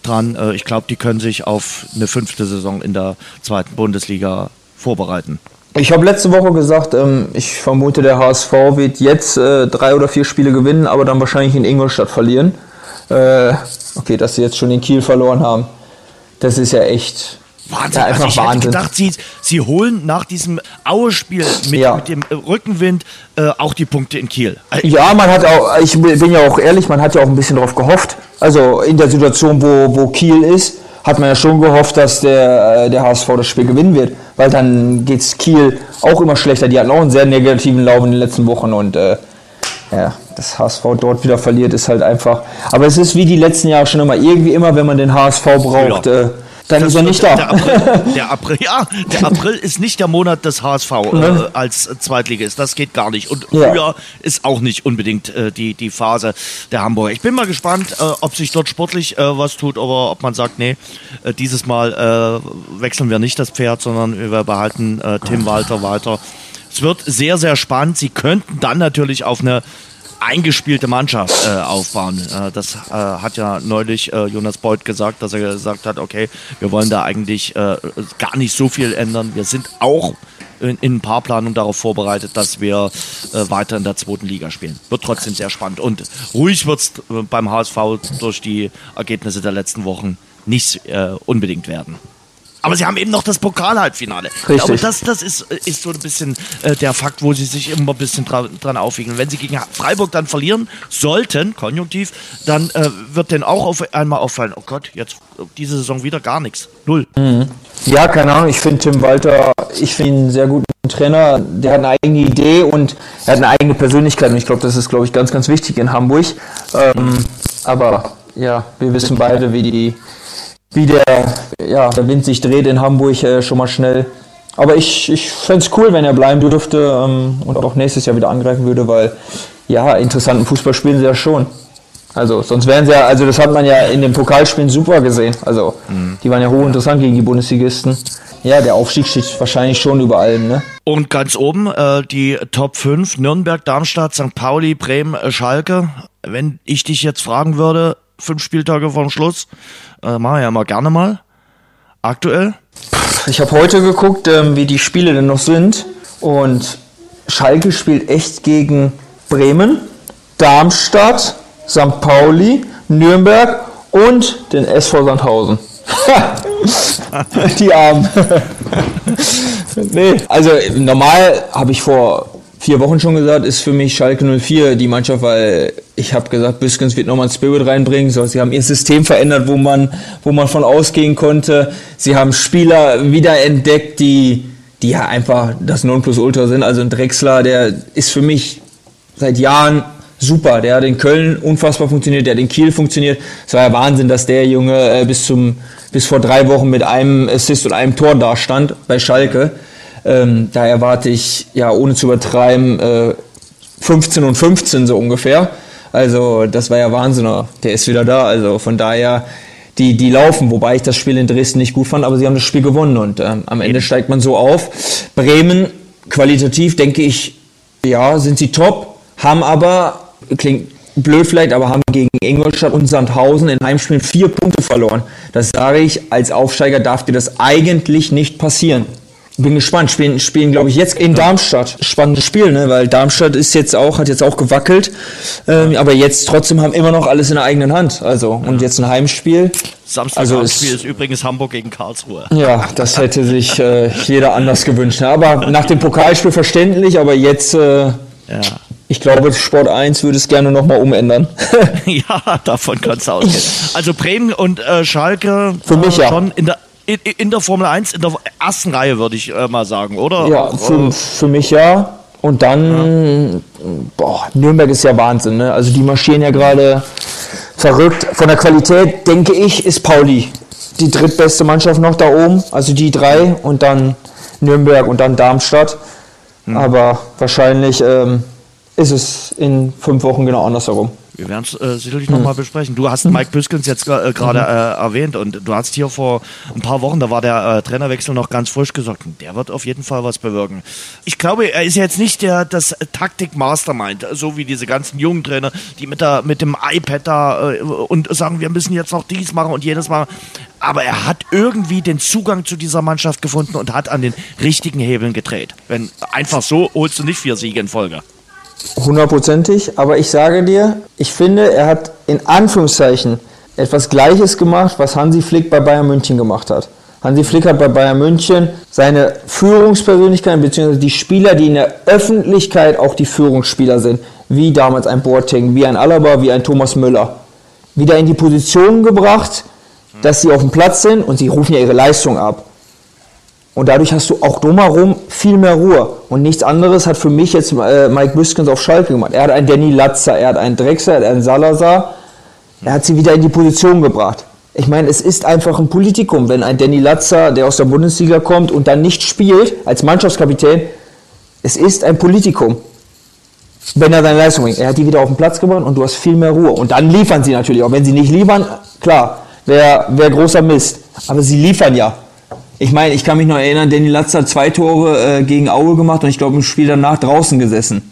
dran. Äh, ich glaube, die können sich auf eine fünfte Saison in der zweiten Bundesliga vorbereiten. Ich habe letzte Woche gesagt, ähm, ich vermute, der HSV wird jetzt äh, drei oder vier Spiele gewinnen, aber dann wahrscheinlich in Ingolstadt verlieren. Äh, okay, dass sie jetzt schon in Kiel verloren haben. Das ist ja echt Wahnsinn. Ja, also ich Wahnsinn. hätte gedacht, sie, sie holen nach diesem Aue-Spiel mit, ja. mit, dem Rückenwind äh, auch die Punkte in Kiel. Ja, man hat auch, ich bin ja auch ehrlich, man hat ja auch ein bisschen darauf gehofft. Also in der Situation, wo, wo Kiel ist, hat man ja schon gehofft, dass der, äh, der HSV das Spiel gewinnen wird, weil dann geht es Kiel auch immer schlechter. Die hatten auch einen sehr negativen Lauf in den letzten Wochen und äh, ja, das HSV dort wieder verliert, ist halt einfach. Aber es ist wie die letzten Jahre schon immer. Irgendwie immer, wenn man den HSV braucht, ja. äh, dann das ist er nicht da. Der April, der April, ja, der April ist nicht der Monat des HSV äh, als Zweitligist. Das geht gar nicht. Und ja. früher ist auch nicht unbedingt äh, die, die Phase der Hamburger. Ich bin mal gespannt, äh, ob sich dort sportlich äh, was tut oder ob man sagt, nee, äh, dieses Mal äh, wechseln wir nicht das Pferd, sondern wir behalten Tim Walter weiter. Es wird sehr, sehr spannend. Sie könnten dann natürlich auf eine eingespielte Mannschaft äh, aufbauen. Äh, das äh, hat ja neulich äh, Jonas Beuth gesagt, dass er gesagt hat, okay, wir wollen da eigentlich äh, gar nicht so viel ändern. Wir sind auch in, in Paarplanung darauf vorbereitet, dass wir äh, weiter in der zweiten Liga spielen. Wird trotzdem sehr spannend. Und ruhig wird es beim HSV durch die Ergebnisse der letzten Wochen nicht unbedingt werden. Aber sie haben eben noch das Pokalhalbfinale. Richtig. Aber das, das ist, ist so ein bisschen äh, der Fakt, wo sie sich immer ein bisschen dra dran aufwiegeln. Wenn sie gegen Freiburg dann verlieren sollten, konjunktiv, dann äh, wird denen auch auf einmal auffallen, oh Gott, jetzt diese Saison wieder gar nichts. Null. Mhm. Ja, keine Ahnung. Ich finde Tim Walter, ich finde ihn einen sehr guten Trainer. Der hat eine eigene Idee und er hat eine eigene Persönlichkeit. Und ich glaube, das ist, glaube ich, ganz, ganz wichtig in Hamburg. Ähm, aber ja, wir wissen beide, wie die wie der, ja, der Wind sich dreht in Hamburg äh, schon mal schnell. Aber ich, ich fände es cool, wenn er bleiben dürfte ähm, und auch nächstes Jahr wieder angreifen würde, weil ja, interessanten Fußball spielen sie ja schon. Also sonst wären sie ja, also das hat man ja in den Pokalspielen super gesehen. Also mhm. die waren ja hochinteressant gegen die Bundesligisten. Ja, der Aufstieg steht wahrscheinlich schon über allem, ne? Und ganz oben äh, die Top 5, Nürnberg, Darmstadt, St. Pauli, Bremen, äh, Schalke. Wenn ich dich jetzt fragen würde, fünf Spieltage vor dem Schluss, äh, machen ja mal gerne mal. Aktuell? Ich habe heute geguckt, ähm, wie die Spiele denn noch sind. Und Schalke spielt echt gegen Bremen, Darmstadt, St. Pauli, Nürnberg und den SV Sandhausen. die Armen. nee, also normal habe ich vor vier Wochen schon gesagt, ist für mich Schalke 04 die Mannschaft, weil ich habe gesagt, Büskens wird nochmal ein Spirit reinbringen. So, sie haben ihr System verändert, wo man, wo man von ausgehen konnte. Sie haben Spieler wieder entdeckt, die, die ja einfach das Nonplusultra sind. Also ein Drexler, der ist für mich seit Jahren super. Der hat in Köln unfassbar funktioniert, der hat in Kiel funktioniert. Es war ja Wahnsinn, dass der Junge äh, bis zum bis vor drei Wochen mit einem Assist und einem Tor dastand bei Schalke. Ähm, da erwarte ich, ja, ohne zu übertreiben, äh, 15 und 15 so ungefähr. Also das war ja Wahnsinn. Der ist wieder da. Also von daher, die, die laufen, wobei ich das Spiel in Dresden nicht gut fand, aber sie haben das Spiel gewonnen und ähm, am Ende steigt man so auf. Bremen, qualitativ denke ich, ja, sind sie top, haben aber, klingt blöd vielleicht, aber haben gegen Ingolstadt und Sandhausen in Heimspielen vier Punkte verloren. Das sage ich, als Aufsteiger darf dir das eigentlich nicht passieren. Bin gespannt. Spielen, spielen glaube ich, jetzt in Darmstadt. Spannendes Spiel, ne? Weil Darmstadt ist jetzt auch, hat jetzt auch gewackelt. Ähm, aber jetzt trotzdem haben immer noch alles in der eigenen Hand. Also, und jetzt ein Heimspiel. Samstag also ist, ist übrigens Hamburg gegen Karlsruhe. Ja, das hätte sich äh, jeder anders gewünscht. Ne? Aber nach dem Pokalspiel verständlich, aber jetzt, äh, ja. ich glaube, Sport 1 würde es gerne nochmal umändern. ja, davon kannst du ausgehen. Also Bremen und äh, Schalke Für mich, äh, ja. schon in der in, in, der Formel 1, in der ersten Reihe, würde ich äh, mal sagen, oder? Ja, für, für mich ja. Und dann, ja. boah, Nürnberg ist ja Wahnsinn, ne? Also die marschieren ja gerade verrückt. Von der Qualität, denke ich, ist Pauli die drittbeste Mannschaft noch da oben, also die drei. Und dann Nürnberg und dann Darmstadt. Mhm. Aber wahrscheinlich ähm, ist es in fünf Wochen genau andersherum. Wir werden es äh, sicherlich hm. nochmal besprechen. Du hast Mike Büskens jetzt äh, gerade mhm. äh, erwähnt und du hast hier vor ein paar Wochen, da war der äh, Trainerwechsel noch ganz frisch gesagt, der wird auf jeden Fall was bewirken. Ich glaube, er ist jetzt nicht der das Taktik-Mastermind, so wie diese ganzen jungen Trainer, die mit, der, mit dem iPad da äh, und sagen, wir müssen jetzt noch dies machen und jenes machen. Aber er hat irgendwie den Zugang zu dieser Mannschaft gefunden und hat an den richtigen Hebeln gedreht. Wenn einfach so holst du nicht vier Siege in Folge. Hundertprozentig, aber ich sage dir, ich finde, er hat in Anführungszeichen etwas Gleiches gemacht, was Hansi Flick bei Bayern München gemacht hat. Hansi Flick hat bei Bayern München seine Führungspersönlichkeit bzw. die Spieler, die in der Öffentlichkeit auch die Führungsspieler sind, wie damals ein Boateng, wie ein Alaba, wie ein Thomas Müller, wieder in die Position gebracht, dass sie auf dem Platz sind und sie rufen ja ihre Leistung ab. Und dadurch hast du auch drumherum viel mehr Ruhe. Und nichts anderes hat für mich jetzt äh, Mike Büskens auf Schalke gemacht. Er hat einen Danny Latzer, er hat einen Drexler, er hat einen Salazar. Er hat sie wieder in die Position gebracht. Ich meine, es ist einfach ein Politikum, wenn ein Danny Latzer, der aus der Bundesliga kommt und dann nicht spielt als Mannschaftskapitän. Es ist ein Politikum. Wenn er seine Leistung bringt. Er hat die wieder auf den Platz gebracht und du hast viel mehr Ruhe. Und dann liefern sie natürlich auch. Wenn sie nicht liefern, klar, wäre wär großer Mist. Aber sie liefern ja. Ich meine, ich kann mich noch erinnern, Danny Latz hat zwei Tore äh, gegen Aue gemacht und ich glaube im Spiel danach draußen gesessen.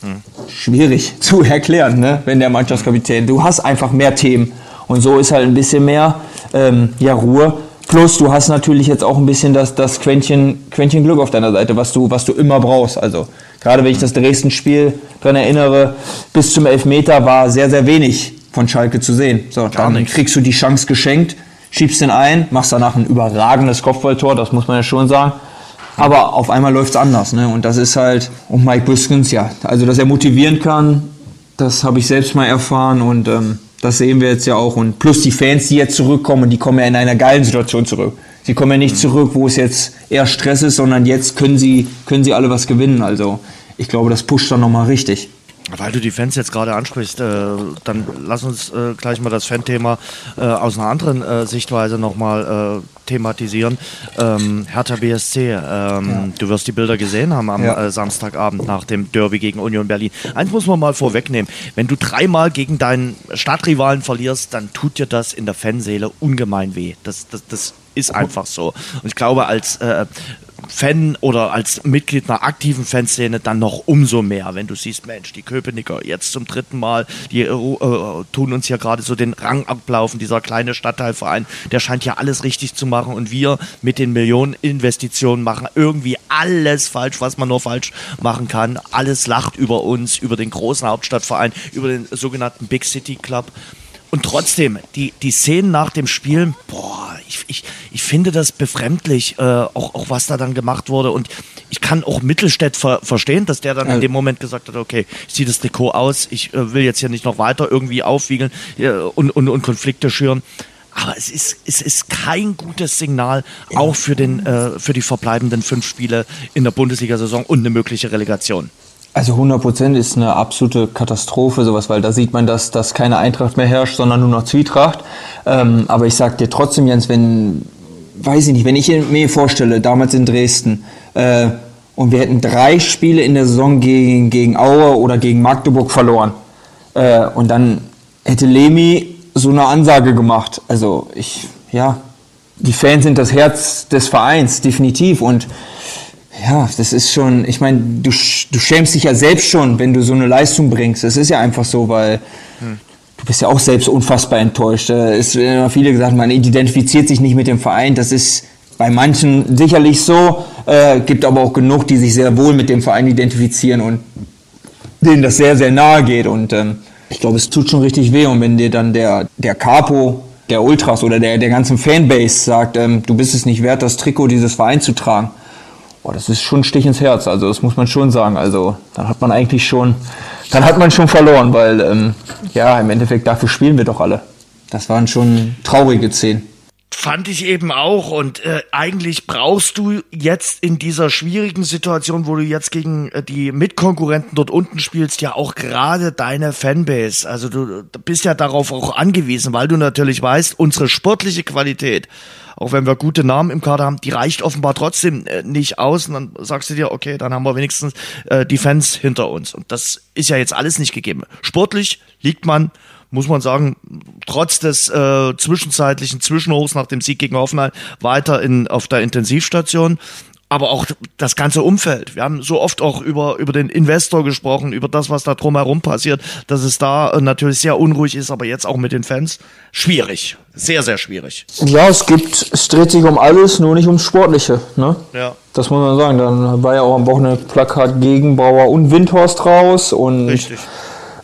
Hm. Schwierig zu erklären, ne? wenn der Mannschaftskapitän. Du hast einfach mehr Themen und so ist halt ein bisschen mehr ähm, ja, Ruhe. Plus du hast natürlich jetzt auch ein bisschen das, das Quäntchen, Quäntchen Glück auf deiner Seite, was du, was du immer brauchst. Also gerade wenn ich das Dresden-Spiel dran erinnere, bis zum Elfmeter war sehr, sehr wenig von Schalke zu sehen. So, dann kriegst du die Chance geschenkt schiebst den ein, machst danach ein überragendes Kopfballtor, das muss man ja schon sagen. Aber auf einmal läuft es anders. Ne? Und das ist halt, und Mike Büskens, ja, also dass er motivieren kann, das habe ich selbst mal erfahren und ähm, das sehen wir jetzt ja auch. Und plus die Fans, die jetzt zurückkommen, die kommen ja in einer geilen Situation zurück. Sie kommen ja nicht zurück, wo es jetzt eher Stress ist, sondern jetzt können sie, können sie alle was gewinnen. Also ich glaube, das pusht dann nochmal richtig. Weil du die Fans jetzt gerade ansprichst, äh, dann lass uns äh, gleich mal das Fan-Thema äh, aus einer anderen äh, Sichtweise nochmal äh, thematisieren. Ähm, Hertha BSC, ähm, ja. du wirst die Bilder gesehen haben am ja. Äh, Samstagabend nach dem Derby gegen Union Berlin. Eins muss man mal vorwegnehmen, wenn du dreimal gegen deinen Stadtrivalen verlierst, dann tut dir das in der Fanseele ungemein weh. Das, das, das ist einfach so. Und ich glaube, als äh, Fan oder als Mitglied einer aktiven Fanszene dann noch umso mehr, wenn du siehst, Mensch, die Köpenicker jetzt zum dritten Mal, die äh, äh, tun uns ja gerade so den Rang ablaufen, dieser kleine Stadtteilverein, der scheint ja alles richtig zu machen und wir mit den Millionen Investitionen machen irgendwie alles falsch, was man nur falsch machen kann. Alles lacht über uns, über den großen Hauptstadtverein, über den sogenannten Big City Club. Und trotzdem, die, die Szenen nach dem Spiel, boah, ich, ich, ich finde das befremdlich, äh, auch, auch was da dann gemacht wurde. Und ich kann auch Mittelstädt ver verstehen, dass der dann in dem Moment gesagt hat, okay, ich ziehe das Trikot aus, ich äh, will jetzt hier nicht noch weiter irgendwie aufwiegeln äh, und, und, und Konflikte schüren. Aber es ist, es ist kein gutes Signal, auch für, den, äh, für die verbleibenden fünf Spiele in der Bundesliga-Saison und eine mögliche Relegation. Also 100 Prozent ist eine absolute Katastrophe, sowas, weil da sieht man, dass, dass keine Eintracht mehr herrscht, sondern nur noch Zwietracht. Ähm, aber ich sag dir trotzdem, Jens, wenn, weiß ich nicht, wenn ich mir vorstelle, damals in Dresden, äh, und wir hätten drei Spiele in der Saison gegen, gegen Aue oder gegen Magdeburg verloren, äh, und dann hätte Lemi so eine Ansage gemacht. Also ich, ja, die Fans sind das Herz des Vereins, definitiv. Und ja, das ist schon, ich meine, du, du schämst dich ja selbst schon, wenn du so eine Leistung bringst. Das ist ja einfach so, weil hm. du bist ja auch selbst unfassbar enttäuscht. Es werden immer viele gesagt, man identifiziert sich nicht mit dem Verein. Das ist bei manchen sicherlich so, äh, gibt aber auch genug, die sich sehr wohl mit dem Verein identifizieren und denen das sehr, sehr nahe geht. Und ähm, ich glaube, es tut schon richtig weh. Und wenn dir dann der, der Capo der Ultras oder der, der ganzen Fanbase sagt, ähm, du bist es nicht wert, das Trikot dieses Vereins zu tragen, Boah, das ist schon ein Stich ins Herz, also das muss man schon sagen. Also dann hat man eigentlich schon, dann hat man schon verloren, weil ähm, ja, im Endeffekt dafür spielen wir doch alle. Das waren schon traurige Szenen. Fand ich eben auch. Und äh, eigentlich brauchst du jetzt in dieser schwierigen Situation, wo du jetzt gegen äh, die Mitkonkurrenten dort unten spielst, ja auch gerade deine Fanbase. Also du, bist ja darauf auch angewiesen, weil du natürlich weißt, unsere sportliche Qualität, auch wenn wir gute Namen im Kader haben, die reicht offenbar trotzdem äh, nicht aus. Und dann sagst du dir, okay, dann haben wir wenigstens äh, die Fans hinter uns. Und das ist ja jetzt alles nicht gegeben. Sportlich liegt man muss man sagen, trotz des äh, zwischenzeitlichen Zwischenhochs nach dem Sieg gegen Hoffenheim weiter in, auf der Intensivstation. Aber auch das ganze Umfeld. Wir haben so oft auch über, über den Investor gesprochen, über das, was da drumherum passiert, dass es da äh, natürlich sehr unruhig ist, aber jetzt auch mit den Fans schwierig. Sehr, sehr schwierig. Ja, es gibt, es dreht sich um alles, nur nicht ums Sportliche. Ne? Ja. Das muss man sagen. Dann war ja auch am Wochenende Plakat gegen Bauer und Windhorst raus und Richtig.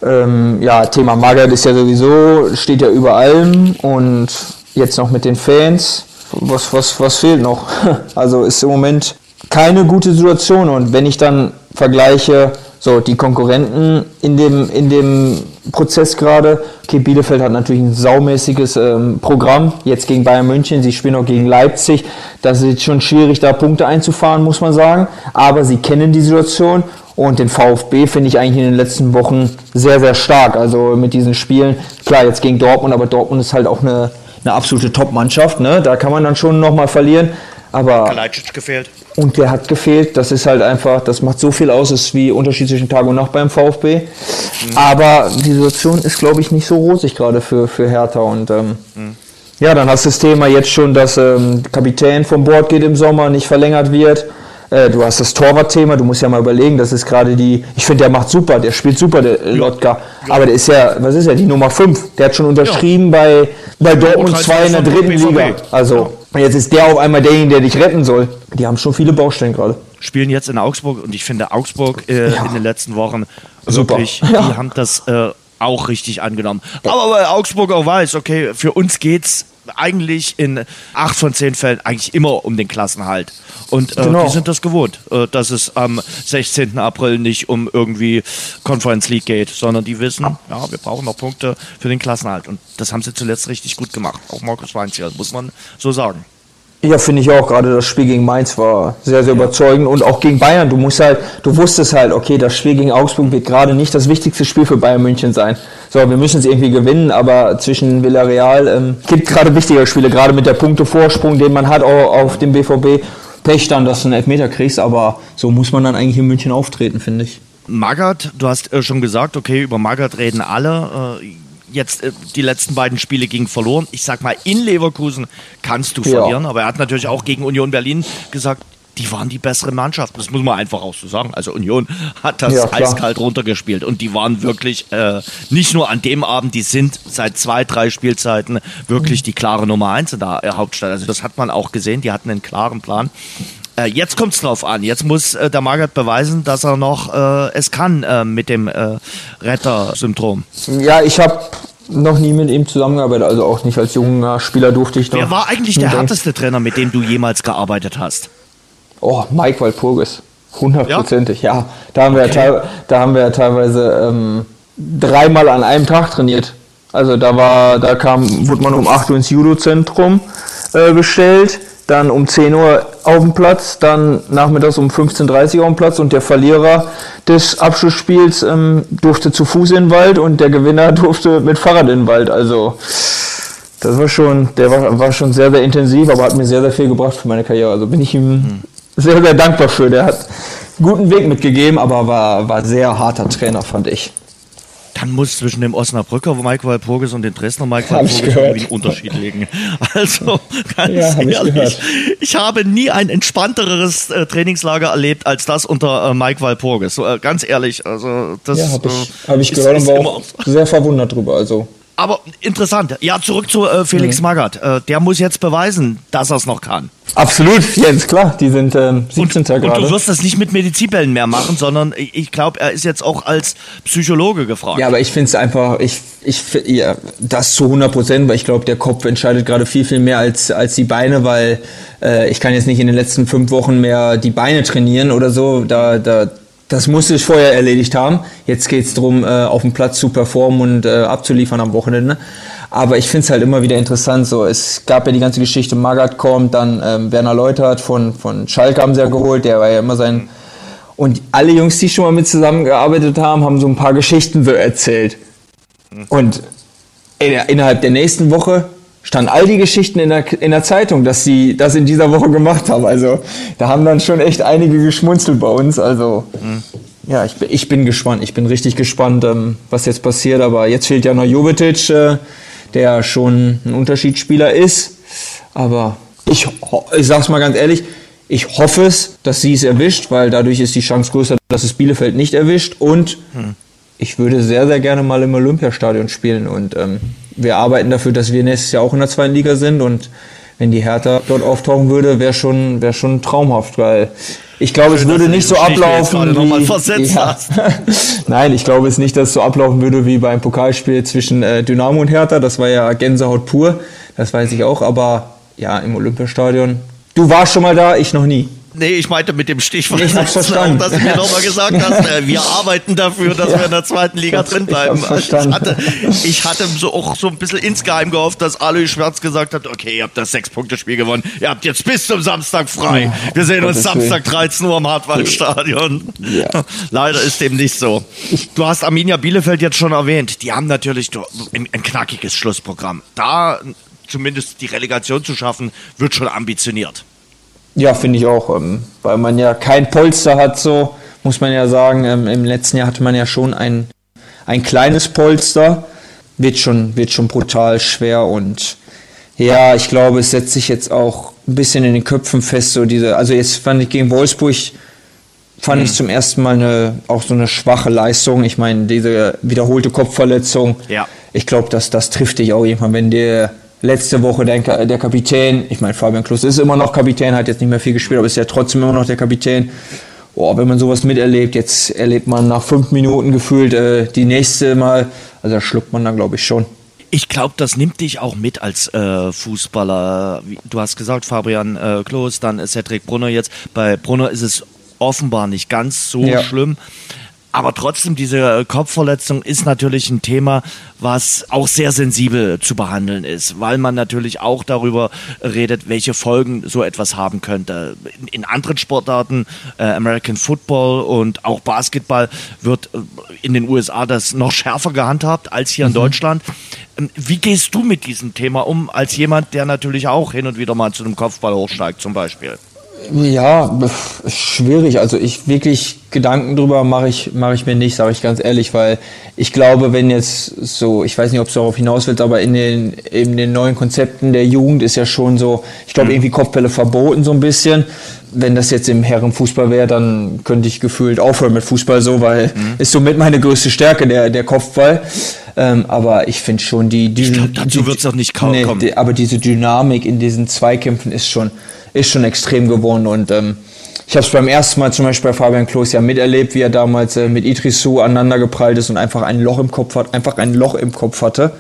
Ähm, ja, Thema Magath ist ja sowieso, steht ja über allem und jetzt noch mit den Fans. Was, was, was fehlt noch? Also ist im Moment keine gute Situation und wenn ich dann vergleiche, so die Konkurrenten in dem, in dem Prozess gerade, okay, Bielefeld hat natürlich ein saumäßiges ähm, Programm, jetzt gegen Bayern München, sie spielen auch gegen Leipzig, das ist jetzt schon schwierig, da Punkte einzufahren, muss man sagen, aber sie kennen die Situation und den VfB finde ich eigentlich in den letzten Wochen sehr, sehr stark. Also mit diesen Spielen, klar, jetzt gegen Dortmund, aber Dortmund ist halt auch eine, eine absolute Top-Mannschaft. Ne? Da kann man dann schon nochmal verlieren. Aber Kalajdzic gefehlt. Und der hat gefehlt. Das ist halt einfach, das macht so viel aus, es ist wie Unterschied zwischen Tag und Nacht beim VfB. Mhm. Aber die Situation ist, glaube ich, nicht so rosig gerade für, für Hertha. Und ähm, mhm. ja, dann hast du das Thema jetzt schon, dass ähm, Kapitän vom Bord geht im Sommer, nicht verlängert wird. Äh, du hast das Torwartthema, du musst ja mal überlegen, das ist gerade die, ich finde, der macht super, der spielt super, der ja. Lotka. Ja. Aber der ist ja, was ist er, die Nummer 5. Der hat schon unterschrieben ja. bei, bei Dortmund 2 in der dritten Liga. Also, jetzt ist der auf einmal derjenige, der dich retten soll. Die haben schon viele Baustellen gerade. Spielen jetzt in Augsburg und ich finde Augsburg äh, in den letzten Wochen super. wirklich, die haben das äh, auch richtig angenommen. Aber weil Augsburg auch weiß, okay, für uns geht's eigentlich in acht von zehn Fällen eigentlich immer um den Klassenhalt. Und äh, genau. die sind das gewohnt, äh, dass es am 16. April nicht um irgendwie Conference League geht, sondern die wissen, ja, wir brauchen noch Punkte für den Klassenhalt. Und das haben sie zuletzt richtig gut gemacht. Auch Markus Weinziel, muss man so sagen. Ja, finde ich auch. Gerade das Spiel gegen Mainz war sehr, sehr überzeugend und auch gegen Bayern. Du musst halt, du wusstest halt, okay, das Spiel gegen Augsburg wird gerade nicht das wichtigste Spiel für Bayern München sein. So, wir müssen es irgendwie gewinnen, aber zwischen Villarreal ähm, gibt gerade wichtigere Spiele, gerade mit der Punktevorsprung, den man hat auch auf dem BVB. Pech dann, dass du einen Elfmeter kriegst, aber so muss man dann eigentlich in München auftreten, finde ich. Magath, du hast äh, schon gesagt, okay, über Magath reden alle. Äh, jetzt äh, die letzten beiden Spiele gegen verloren. Ich sag mal, in Leverkusen kannst du verlieren, ja. aber er hat natürlich auch gegen Union Berlin gesagt, die waren die bessere Mannschaft. Das muss man einfach auch so sagen. Also Union hat das ja, eiskalt runtergespielt und die waren wirklich äh, nicht nur an dem Abend, die sind seit zwei, drei Spielzeiten wirklich die klare Nummer eins in der Hauptstadt. Also das hat man auch gesehen. Die hatten einen klaren Plan. Äh, jetzt kommt es drauf an. Jetzt muss äh, der Magath beweisen, dass er noch äh, es kann äh, mit dem äh, Retter-Syndrom. Ja, ich habe noch nie mit ihm zusammengearbeitet, also auch nicht als junger Spieler durfte ich noch. Wer war eigentlich der härteste Trainer, mit dem du jemals gearbeitet hast? Oh, Mike Walpurgis. Hundertprozentig, ja? ja. Da haben okay. wir, da haben wir teilweise ähm, dreimal an einem Tag trainiert. Also da war, da kam, wurde man um 8 Uhr ins Judo-Zentrum äh, bestellt dann um 10 Uhr auf dem Platz, dann nachmittags um 15.30 Uhr auf dem Platz und der Verlierer des Abschlussspiels ähm, durfte zu Fuß in den Wald und der Gewinner durfte mit Fahrrad in den Wald. Also das war schon, der war, war schon sehr, sehr intensiv, aber hat mir sehr, sehr viel gebracht für meine Karriere. Also bin ich ihm mhm. sehr, sehr dankbar für. Der hat einen guten Weg mitgegeben, aber war, war sehr harter Trainer, fand ich dann muss zwischen dem Osnabrücker Mike Walpurgis und dem Dresdner Mike Walpurgis irgendwie einen Unterschied liegen. Also ganz ja, hab ehrlich, ich, ich, habe nie ein entspannteres äh, Trainingslager erlebt als das unter äh, Mike Walpurgis. So, äh, ganz ehrlich, also das ja, habe ich, hab ich gehört und war auch sehr verwundert drüber. Also aber interessant. Ja, zurück zu äh, Felix mhm. Magath. Äh, der muss jetzt beweisen, dass er es noch kann. Absolut, Jens, klar. Die sind ähm, 17. Und, gerade. Und du wirst das nicht mit Medizinbällen mehr machen, sondern ich, ich glaube, er ist jetzt auch als Psychologe gefragt. Ja, aber ich finde es einfach, ich, ich, ja, das zu 100 Prozent, weil ich glaube, der Kopf entscheidet gerade viel, viel mehr als, als die Beine, weil äh, ich kann jetzt nicht in den letzten fünf Wochen mehr die Beine trainieren oder so. Da, da, das musste ich vorher erledigt haben. Jetzt geht es darum, äh, auf dem Platz zu performen und äh, abzuliefern am Wochenende. Aber ich finde es halt immer wieder interessant. So, es gab ja die ganze Geschichte, Magath kommt, dann ähm, Werner Leutert von, von Schalke haben sie ja geholt, der war ja immer sein. Und alle Jungs, die schon mal mit zusammengearbeitet haben, haben so ein paar Geschichten so erzählt. Und innerhalb der nächsten Woche standen all die Geschichten in der, in der Zeitung, dass sie das in dieser Woche gemacht haben. Also da haben dann schon echt einige geschmunzelt bei uns. Also mhm. ja, ich, ich bin gespannt. Ich bin richtig gespannt, ähm, was jetzt passiert. Aber jetzt fehlt ja noch Jovetic, äh, der schon ein Unterschiedsspieler ist. Aber ich, ich sag's mal ganz ehrlich, ich hoffe es, dass sie es erwischt, weil dadurch ist die Chance größer, dass es Bielefeld nicht erwischt. Und hm. ich würde sehr, sehr gerne mal im Olympiastadion spielen. Und ähm, wir arbeiten dafür, dass wir nächstes Jahr auch in der zweiten Liga sind und wenn die Hertha dort auftauchen würde, wäre schon, wäre schon traumhaft, weil ich glaube, es würde nicht so ablaufen. Wie, ja. Nein, ich glaube es nicht, dass es so ablaufen würde wie beim Pokalspiel zwischen äh, Dynamo und Hertha. Das war ja Gänsehaut pur, das weiß ich auch. Aber ja, im Olympiastadion. Du warst schon mal da, ich noch nie. Nee, ich meinte mit dem Stichwort, ich hab's verstanden. dass du mir nochmal gesagt hast, äh, wir arbeiten dafür, dass ja. wir in der zweiten Liga drin bleiben. Ich, ich, hatte, ich hatte so auch so ein bisschen insgeheim gehofft, dass Alois Schwarz gesagt hat, okay, ihr habt das Sechs-Punkte-Spiel gewonnen, ihr habt jetzt bis zum Samstag frei. Wir sehen uns Samstag 13 Uhr am Hartwaldstadion. Ja. Leider ist dem nicht so. Du hast Arminia Bielefeld jetzt schon erwähnt. Die haben natürlich ein knackiges Schlussprogramm. Da zumindest die Relegation zu schaffen, wird schon ambitioniert. Ja, finde ich auch, ähm, weil man ja kein Polster hat, so muss man ja sagen. Ähm, Im letzten Jahr hatte man ja schon ein, ein kleines Polster. Wird schon, wird schon brutal schwer und ja, ich glaube, es setzt sich jetzt auch ein bisschen in den Köpfen fest, so diese, also jetzt fand ich gegen Wolfsburg, fand mhm. ich zum ersten Mal eine, auch so eine schwache Leistung. Ich meine, diese wiederholte Kopfverletzung. Ja. Ich glaube, dass das trifft dich auch irgendwann, wenn der letzte Woche der, der Kapitän, ich meine, Fabian Klus ist immer noch Kapitän, hat jetzt nicht mehr viel gespielt, aber ist ja trotzdem immer noch der Kapitän. Boah, wenn man sowas miterlebt, jetzt erlebt man nach fünf Minuten gefühlt äh, die nächste Mal, also da schluckt man dann, glaube ich, schon. Ich glaube, das nimmt dich auch mit als äh, Fußballer. Du hast gesagt, Fabian äh, Klos, dann Cedric Brunner jetzt. Bei Brunner ist es offenbar nicht ganz so ja. schlimm. Aber trotzdem, diese Kopfverletzung ist natürlich ein Thema, was auch sehr sensibel zu behandeln ist, weil man natürlich auch darüber redet, welche Folgen so etwas haben könnte. In, anderen Sportarten, äh, American Football und auch Basketball, wird äh, in den USA das noch schärfer gehandhabt als hier in mhm. Deutschland. Ähm, wie gehst du mit diesem Thema um, als jemand, der natürlich auch hin und wieder mal zu einem Kopfball hochsteigt, zum Beispiel? Ja, schwierig. Also ich wirklich Gedanken drüber mache ich, mache ich mir nicht, sage ich ganz ehrlich, weil ich glaube, wenn jetzt so, ich weiß nicht, ob es darauf hinaus wird, aber in den, in den neuen Konzepten der Jugend ist ja schon so, ich glaube, mhm. irgendwie Kopfbälle verboten so ein bisschen. Wenn das jetzt im Herrenfußball wäre, dann könnte ich gefühlt aufhören mit Fußball so, weil mhm. ist somit meine größte Stärke, der, der Kopfball. Ähm, aber ich finde schon die, die Ich glaube, dazu wird es auch nicht kaum nee, kommen. Aber diese Dynamik in diesen Zweikämpfen ist schon, ist schon extrem geworden und ähm, ich habe es beim ersten Mal zum Beispiel bei Fabian Klos ja miterlebt, wie er damals äh, mit Idrisu aneinander geprallt ist und einfach ein Loch im Kopf hat, einfach ein Loch im Kopf hatte.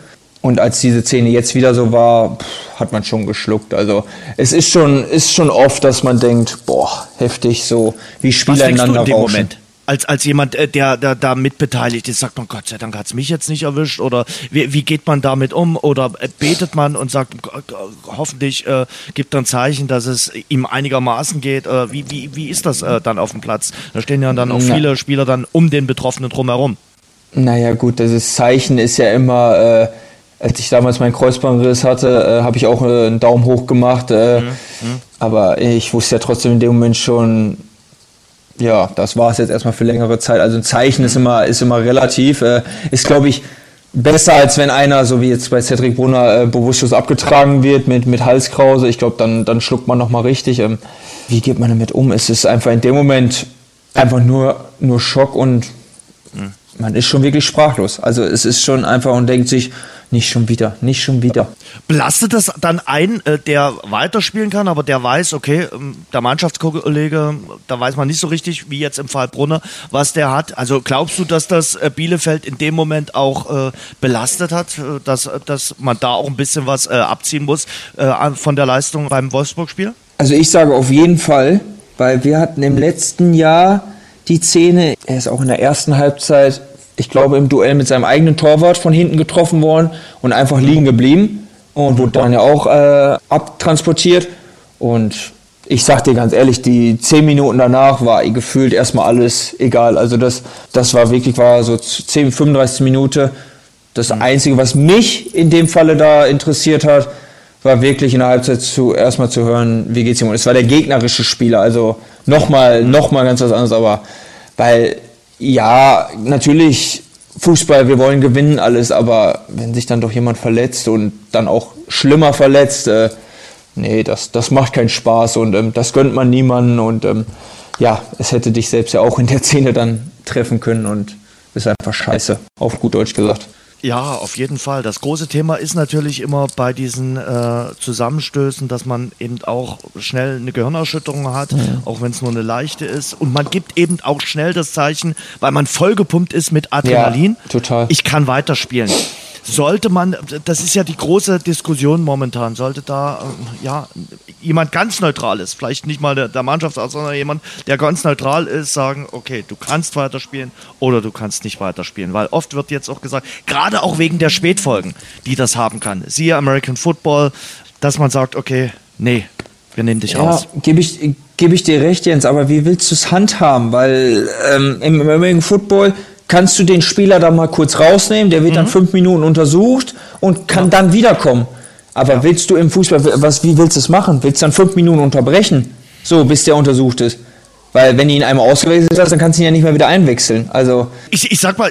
Und als diese Szene jetzt wieder so war, pff, hat man schon geschluckt. Also es ist schon, ist schon oft, dass man denkt, boah, heftig, so wie Spieler ineinander rauschen. Moment? Als, als jemand, äh, der, der da mitbeteiligt ist, sagt man, Gott sei Dank hat es mich jetzt nicht erwischt oder wie, wie geht man damit um oder äh, betet man und sagt, hoffentlich äh, gibt er ein Zeichen, dass es ihm einigermaßen geht. Äh, wie, wie, wie ist das äh, dann auf dem Platz? Da stehen ja dann auch ja. viele Spieler dann um den Betroffenen drumherum. Naja gut, das Zeichen ist ja immer, äh, als ich damals meinen Kreuzbandriss hatte, äh, habe ich auch äh, einen Daumen hoch gemacht. Äh, mhm. Mhm. Aber ich wusste ja trotzdem in dem Moment schon, ja, das war es jetzt erstmal für längere Zeit. Also ein Zeichen ist immer, ist immer relativ. Äh, ist, glaube ich, besser, als wenn einer, so wie jetzt bei Cedric Brunner, äh, bewusstlos abgetragen wird mit, mit Halskrause. Ich glaube, dann, dann schluckt man nochmal richtig. Ähm, wie geht man damit um? Es ist einfach in dem Moment einfach nur, nur Schock und mhm. man ist schon wirklich sprachlos. Also es ist schon einfach und denkt sich, nicht schon wieder, nicht schon wieder. Belastet das dann einen, äh, der weiterspielen kann, aber der weiß, okay, ähm, der Mannschaftskollege, da weiß man nicht so richtig, wie jetzt im Fall Brunner, was der hat. Also glaubst du, dass das äh, Bielefeld in dem Moment auch äh, belastet hat, dass, dass man da auch ein bisschen was abziehen muss von der Leistung beim Wolfsburg-Spiel? Also ich sage auf jeden Fall, weil wir hatten im letzten Jahr die Szene, er ist auch in der ersten Halbzeit ich glaube, im Duell mit seinem eigenen Torwart von hinten getroffen worden und einfach liegen geblieben und wurde dann ja auch äh, abtransportiert. Und ich sag dir ganz ehrlich, die zehn Minuten danach war gefühlt erstmal alles egal. Also das, das war wirklich, war so 10, 35 Minuten. Das Einzige, was mich in dem Falle da interessiert hat, war wirklich in der Halbzeit zu, erstmal zu hören, wie geht's ihm. Und es war der gegnerische Spieler, also nochmal, nochmal ganz was anderes, aber weil, ja, natürlich, Fußball, wir wollen gewinnen, alles, aber wenn sich dann doch jemand verletzt und dann auch schlimmer verletzt, äh, nee, das, das macht keinen Spaß und ähm, das gönnt man niemanden und ähm, ja, es hätte dich selbst ja auch in der Szene dann treffen können und ist einfach scheiße, auf gut Deutsch gesagt. Ja, auf jeden Fall. Das große Thema ist natürlich immer bei diesen äh, Zusammenstößen, dass man eben auch schnell eine Gehirnerschütterung hat, mhm. auch wenn es nur eine leichte ist. Und man gibt eben auch schnell das Zeichen, weil man vollgepumpt ist mit Adrenalin. Ja, total. Ich kann weiterspielen sollte man, das ist ja die große Diskussion momentan, sollte da äh, ja jemand ganz neutral ist, vielleicht nicht mal der, der Mannschaftsarzt, sondern jemand, der ganz neutral ist, sagen, okay, du kannst weiterspielen oder du kannst nicht weiterspielen, weil oft wird jetzt auch gesagt, gerade auch wegen der Spätfolgen, die das haben kann, siehe American Football, dass man sagt, okay, nee, wir nehmen dich ja, raus. Gebe ich, geb ich dir recht, Jens, aber wie willst du es handhaben? Weil ähm, im American Football kannst du den Spieler da mal kurz rausnehmen, der wird mhm. dann fünf Minuten untersucht und kann ja. dann wiederkommen. Aber ja. willst du im Fußball, was, wie willst du es machen? Willst du dann fünf Minuten unterbrechen? So, bis der untersucht ist. Weil wenn du ihn einmal ausgewechselt hast, dann kannst du ihn ja nicht mehr wieder einwechseln. Also ich, ich sag mal,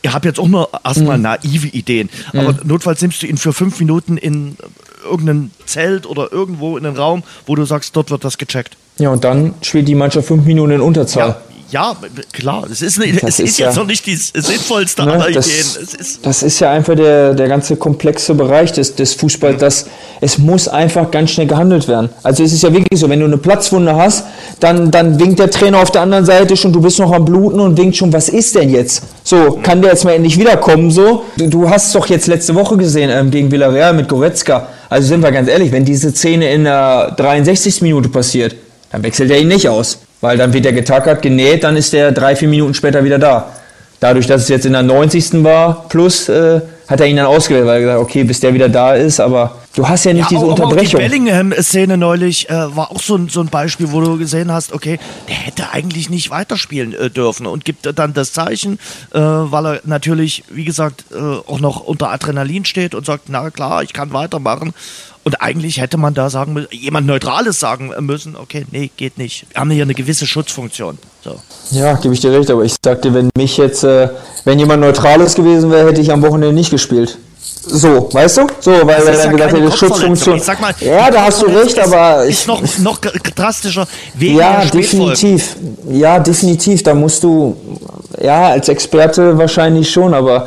ich habe jetzt auch nur erstmal mhm. naive Ideen. Aber mhm. notfalls nimmst du ihn für fünf Minuten in irgendein Zelt oder irgendwo in einen Raum, wo du sagst, dort wird das gecheckt. Ja, und dann spielt die Mannschaft fünf Minuten in Unterzahl. Ja, ja, klar, es ist, nicht, es ist, ist jetzt noch nicht die sinnvollste ne, aller das, Ideen. Ist das ist ja einfach der, der ganze komplexe Bereich des, des Fußballs, mhm. dass es muss einfach ganz schnell gehandelt werden. Also es ist ja wirklich so, wenn du eine Platzwunde hast, dann, dann winkt der Trainer auf der anderen Seite schon, du bist noch am Bluten und winkt schon, was ist denn jetzt? So, kann der jetzt mal endlich wiederkommen? So, du, du hast doch jetzt letzte Woche gesehen ähm, gegen Villarreal mit Goretzka. Also sind wir ganz ehrlich, wenn diese Szene in der 63. Minute passiert, dann wechselt er ihn nicht aus. Weil dann wird er getackert, genäht, dann ist er drei, vier Minuten später wieder da. Dadurch, dass es jetzt in der 90. war, plus, äh, hat er ihn dann ausgewählt, weil er gesagt okay, bis der wieder da ist, aber du hast ja nicht ja, diese aber Unterbrechung. Auch die Bellingham-Szene neulich äh, war auch so ein, so ein Beispiel, wo du gesehen hast, okay, der hätte eigentlich nicht weiterspielen äh, dürfen und gibt dann das Zeichen, äh, weil er natürlich, wie gesagt, äh, auch noch unter Adrenalin steht und sagt, na klar, ich kann weitermachen. Und eigentlich hätte man da sagen müssen, jemand Neutrales sagen müssen, okay, nee, geht nicht. Wir haben hier eine gewisse Schutzfunktion. So. Ja, gebe ich dir recht, aber ich sagte, wenn mich jetzt, äh, wenn jemand Neutrales gewesen wäre, hätte ich am Wochenende nicht gespielt. So, weißt du? So, weil er dann gesagt hat, Schutzfunktion. Mal, ja, da hast du recht, aber ich. Ist noch, noch drastischer wegen Ja, definitiv. Ja, definitiv. Da musst du, ja, als Experte wahrscheinlich schon, aber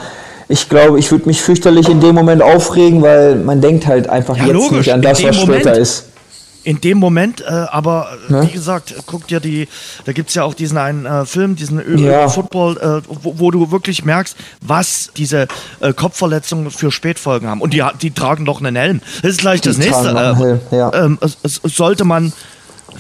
ich glaube, ich würde mich fürchterlich in dem Moment aufregen, weil man denkt halt einfach ja, jetzt logisch. nicht an das, was Moment, später ist. In dem Moment, äh, aber ne? wie gesagt, guck dir die, da gibt es ja auch diesen einen äh, Film, diesen Ö ja. Football, äh, wo, wo, du wirklich merkst, was diese äh, Kopfverletzungen für Spätfolgen haben. Und die, die tragen doch einen Helm. Das ist gleich die das nächste. Äh, ja. Ähm, sollte man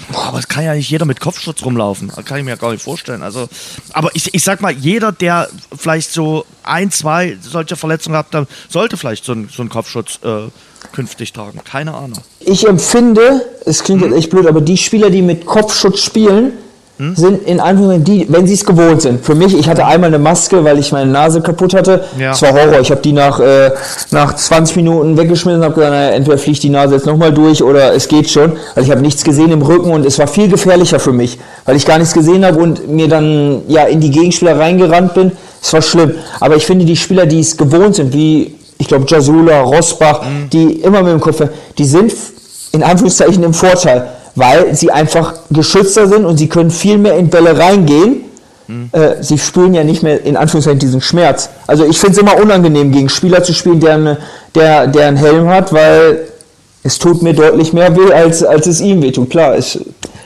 Boah, aber es kann ja nicht jeder mit Kopfschutz rumlaufen. Das kann ich mir ja gar nicht vorstellen. Also, aber ich, ich sag mal, jeder, der vielleicht so ein, zwei solche Verletzungen hat, dann sollte vielleicht so, ein, so einen Kopfschutz äh, künftig tragen. Keine Ahnung. Ich empfinde, es klingt hm? jetzt echt blöd, aber die Spieler, die mit Kopfschutz spielen, hm? sind in Anführungszeichen die, wenn sie es gewohnt sind. Für mich, ich hatte einmal eine Maske, weil ich meine Nase kaputt hatte. Ja. Das war Horror. Ich habe die nach, äh, nach 20 Minuten weggeschmissen und habe gesagt, naja, entweder fliegt die Nase jetzt nochmal durch oder es geht schon. Weil ich habe nichts gesehen im Rücken und es war viel gefährlicher für mich, weil ich gar nichts gesehen habe und mir dann ja in die Gegenspieler reingerannt bin. Es war schlimm. Aber ich finde, die Spieler, die es gewohnt sind, wie ich glaube Jasula, Rosbach, mhm. die immer mit dem Kopf, die sind in Anführungszeichen im Vorteil weil sie einfach geschützter sind und sie können viel mehr in Bälle reingehen. Mhm. Äh, sie spüren ja nicht mehr in Anführungszeichen diesen Schmerz. Also ich finde es immer unangenehm, gegen Spieler zu spielen, der, eine, der, der einen Helm hat, weil es tut mir deutlich mehr weh, als, als es ihm wehtut. Klar, es,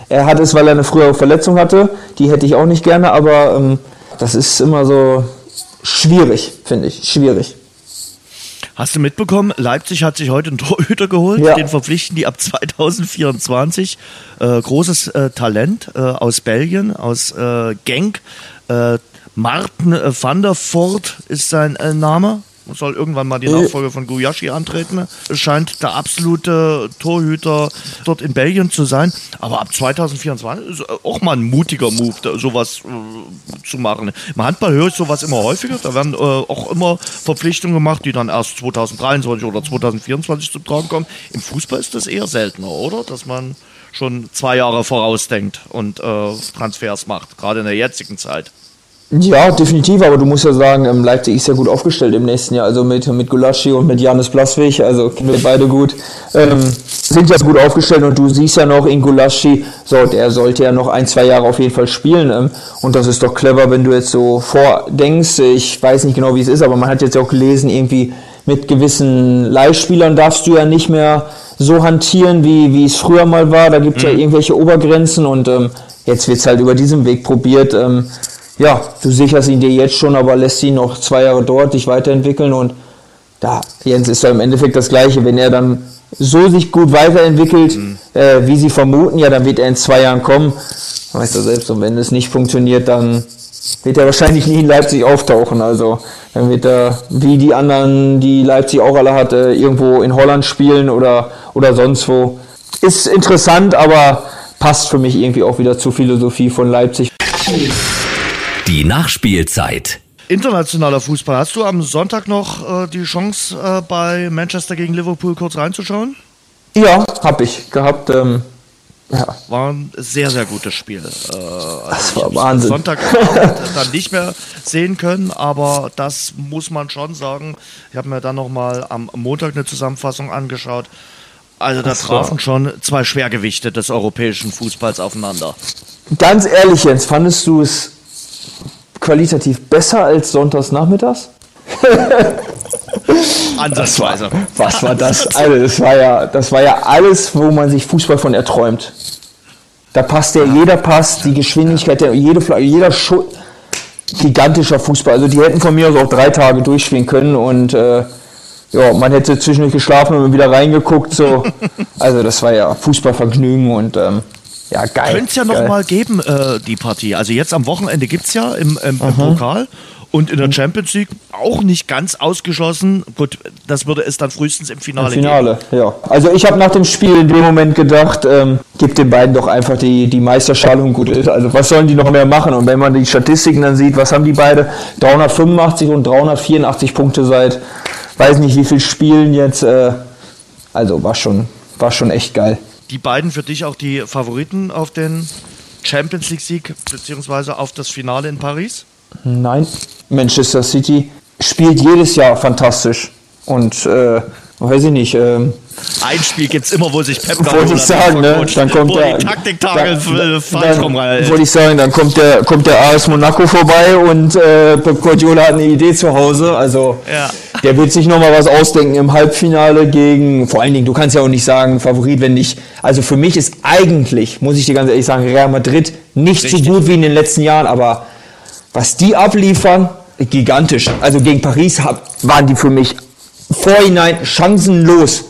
er hat es, weil er eine frühere Verletzung hatte. Die hätte ich auch nicht gerne, aber ähm, das ist immer so schwierig, finde ich. Schwierig. Hast du mitbekommen, Leipzig hat sich heute einen Torhüter geholt, ja. den verpflichten die ab 2024. Äh, großes äh, Talent äh, aus Belgien, aus äh, Genk. Äh, Martin äh, van der Voort ist sein äh, Name soll irgendwann mal die Nachfolge von Guyashi antreten. Es scheint der absolute Torhüter dort in Belgien zu sein. Aber ab 2024 ist auch mal ein mutiger Move, sowas äh, zu machen. Im Handball höre ich sowas immer häufiger. Da werden äh, auch immer Verpflichtungen gemacht, die dann erst 2023 oder 2024 zum Tragen kommen. Im Fußball ist das eher seltener, oder? Dass man schon zwei Jahre vorausdenkt und äh, Transfers macht, gerade in der jetzigen Zeit. Ja, definitiv, aber du musst ja sagen, ähm, Leipzig ist ja gut aufgestellt im nächsten Jahr. Also mit, mit Gulaschi und mit Janis Blaswig, also kennen wir beide gut, ähm, sind ja gut aufgestellt und du siehst ja noch in Gulaschi, so, der sollte ja noch ein, zwei Jahre auf jeden Fall spielen. Ähm, und das ist doch clever, wenn du jetzt so vordenkst. Ich weiß nicht genau, wie es ist, aber man hat jetzt auch gelesen, irgendwie mit gewissen Leihspielern darfst du ja nicht mehr so hantieren, wie, wie es früher mal war. Da gibt es mhm. ja irgendwelche Obergrenzen und ähm, jetzt wird es halt über diesen Weg probiert. Ähm, ja, du sicherst ihn dir jetzt schon, aber lässt ihn noch zwei Jahre dort dich weiterentwickeln und da, Jens ist ja im Endeffekt das Gleiche. Wenn er dann so sich gut weiterentwickelt, mhm. äh, wie sie vermuten, ja, dann wird er in zwei Jahren kommen. Weißt du selbst, und wenn es nicht funktioniert, dann wird er wahrscheinlich nie in Leipzig auftauchen. Also dann wird er, wie die anderen, die Leipzig auch alle hatte, irgendwo in Holland spielen oder, oder sonst wo. Ist interessant, aber passt für mich irgendwie auch wieder zur Philosophie von Leipzig. Die Nachspielzeit. Internationaler Fußball. Hast du am Sonntag noch äh, die Chance, äh, bei Manchester gegen Liverpool kurz reinzuschauen? Ja, habe ich gehabt. Ähm, ja. War ein sehr, sehr gutes Spiel. Äh, das war Wahnsinn. Sonntag dann nicht mehr sehen können, aber das muss man schon sagen. Ich habe mir dann nochmal am Montag eine Zusammenfassung angeschaut. Also da trafen schon zwei Schwergewichte des europäischen Fußballs aufeinander. Ganz ehrlich, Jens, fandest du es qualitativ besser als sonntags nachmittags? Ansatzweise. Was war das? Also, das war ja, das war ja alles, wo man sich Fußball von erträumt. Da passt ja jeder Pass, die Geschwindigkeit, der, jede, jeder Schuss. Gigantischer Fußball. Also die hätten von mir aus auch drei Tage durchspielen können und äh, ja, man hätte zwischendurch geschlafen und wieder reingeguckt. So. Also das war ja Fußballvergnügen und ähm, ja, geil. Könnte es ja noch mal geben, äh, die Partie. Also jetzt am Wochenende gibt es ja im, im, im Pokal und in der Champions League auch nicht ganz ausgeschlossen. Gut, das würde es dann frühestens im Finale, Im Finale geben. ja. Also ich habe nach dem Spiel in dem Moment gedacht, ähm, gib den beiden doch einfach die, die Meisterschale und gut ist. Also was sollen die noch mehr machen? Und wenn man die Statistiken dann sieht, was haben die beide? 385 und 384 Punkte seit, weiß nicht wie viel Spielen jetzt. Äh, also war schon, war schon echt geil die beiden für dich auch die Favoriten auf den Champions League-Sieg beziehungsweise auf das Finale in Paris? Nein. Manchester City spielt jedes Jahr fantastisch und äh, weiß ich nicht. Ähm, ein Spiel gibt es immer, wo sich Pep Wollte ich sagen, ne? Dann kommt wo der, Taktiktage falsch rum Wollte ich sagen, dann kommt der, kommt der AS Monaco vorbei und äh, Pep Guardiola hat eine Idee zu Hause. Also ja. der wird sich nochmal was ausdenken im Halbfinale gegen, vor allen Dingen, du kannst ja auch nicht sagen, Favorit, wenn nicht. Also für mich ist eigentlich, muss ich dir ganz ehrlich sagen, Real Madrid nicht Richtig. so gut wie in den letzten Jahren, aber was die abliefern, gigantisch. Also gegen Paris waren die für mich vorhinein chancenlos.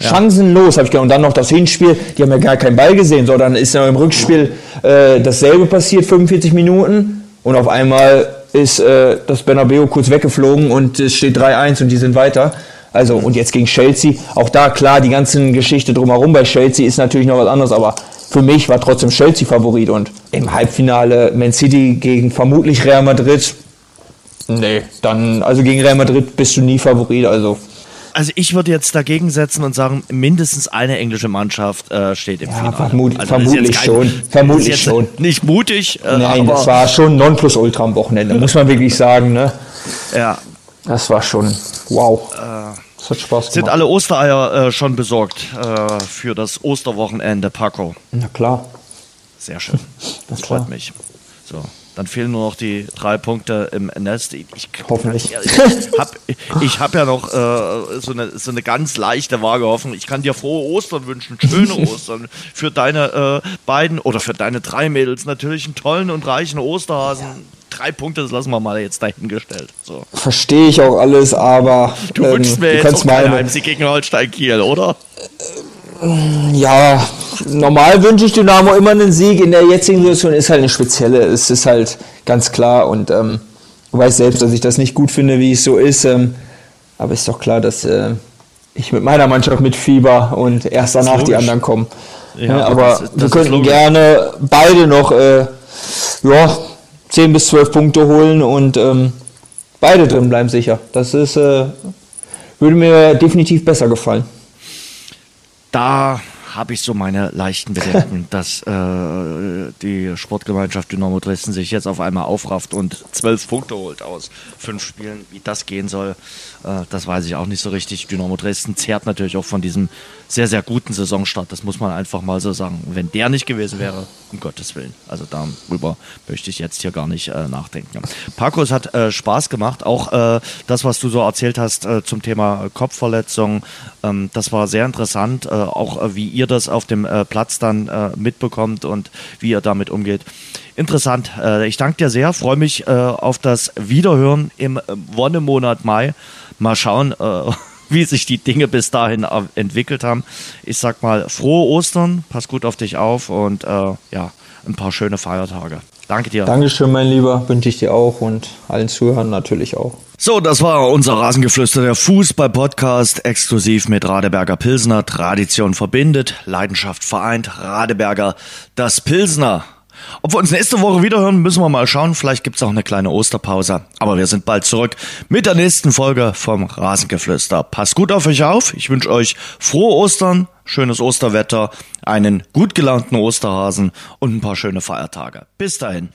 Chancenlos, habe ich gedacht. Und dann noch das Hinspiel, die haben ja gar keinen Ball gesehen, sondern ist ja im Rückspiel äh, dasselbe passiert, 45 Minuten. Und auf einmal ist äh, das Bernabeu kurz weggeflogen und es steht 3-1 und die sind weiter. Also, und jetzt gegen Chelsea, auch da klar, die ganzen Geschichte drumherum bei Chelsea ist natürlich noch was anderes, aber für mich war trotzdem Chelsea Favorit und im Halbfinale Man City gegen vermutlich Real Madrid, nee, dann, also gegen Real Madrid bist du nie Favorit, also also ich würde jetzt dagegen setzen und sagen, mindestens eine englische Mannschaft äh, steht im ja, Finale. Vermut, also vermutlich kein, schon. Vermutlich schon. Nicht mutig. Äh, Nein, das war schon Nonplusultra am Wochenende, muss man wirklich sagen. Ne? Ja. Das war schon wow. Äh, das hat Spaß gemacht. Sind alle Ostereier äh, schon besorgt äh, für das Osterwochenende, Paco? Na klar. Sehr schön. Das freut mich. So. Dann fehlen nur noch die drei Punkte im Nest. Ich, Hoffentlich. Ich habe ich hab ja noch äh, so, eine, so eine ganz leichte vage Hoffnung. Ich kann dir frohe Ostern wünschen, schöne Ostern. Für deine äh, beiden oder für deine drei Mädels natürlich einen tollen und reichen Osterhasen. Ja. Drei Punkte, das lassen wir mal jetzt dahingestellt. So. Verstehe ich auch alles, aber. Du ähm, wünschst mir jetzt auch keine Heimsieg gegen Holstein Kiel, oder? Ja, normal wünsche ich Dynamo immer einen Sieg. In der jetzigen Situation ist halt eine spezielle. Es ist halt ganz klar. Und ähm, weiß selbst, dass ich das nicht gut finde, wie es so ist. Ähm, aber ist doch klar, dass äh, ich mit meiner Mannschaft mit Fieber und erst danach die anderen kommen. Ja, ja, aber das, das wir könnten gerne beide noch äh, ja, 10 bis 12 Punkte holen und ähm, beide drin bleiben sicher. Das ist, äh, würde mir definitiv besser gefallen. Da habe ich so meine leichten Bedenken, dass äh, die Sportgemeinschaft Dynamo Dresden sich jetzt auf einmal aufrafft und zwölf Punkte holt aus fünf Spielen. Wie das gehen soll, äh, das weiß ich auch nicht so richtig. Dynamo Dresden zehrt natürlich auch von diesem sehr, sehr guten Saisonstart. Das muss man einfach mal so sagen. Wenn der nicht gewesen wäre, um Gottes Willen. Also darüber möchte ich jetzt hier gar nicht äh, nachdenken. Paco, es hat äh, Spaß gemacht. Auch äh, das, was du so erzählt hast äh, zum Thema Kopfverletzung, ähm, das war sehr interessant. Auch wie ihr das auf dem Platz dann mitbekommt und wie ihr damit umgeht. Interessant. ich danke dir sehr. Freue mich auf das Wiederhören im Wonnemonat Mai. Mal schauen wie sich die Dinge bis dahin entwickelt haben. Ich sag mal, frohe Ostern, pass gut auf dich auf und äh, ja, ein paar schöne Feiertage. Danke dir. Dankeschön, mein Lieber. Wünsche ich dir auch und allen Zuhörern natürlich auch. So, das war unser Rasengeflüster, der Fußball-Podcast, exklusiv mit Radeberger Pilsner. Tradition verbindet, Leidenschaft vereint. Radeberger, das Pilsner. Ob wir uns nächste Woche wiederhören, müssen wir mal schauen. Vielleicht gibt's auch eine kleine Osterpause. Aber wir sind bald zurück mit der nächsten Folge vom Rasengeflüster. Passt gut auf euch auf. Ich wünsche euch frohe Ostern, schönes Osterwetter, einen gut gelaunten Osterhasen und ein paar schöne Feiertage. Bis dahin.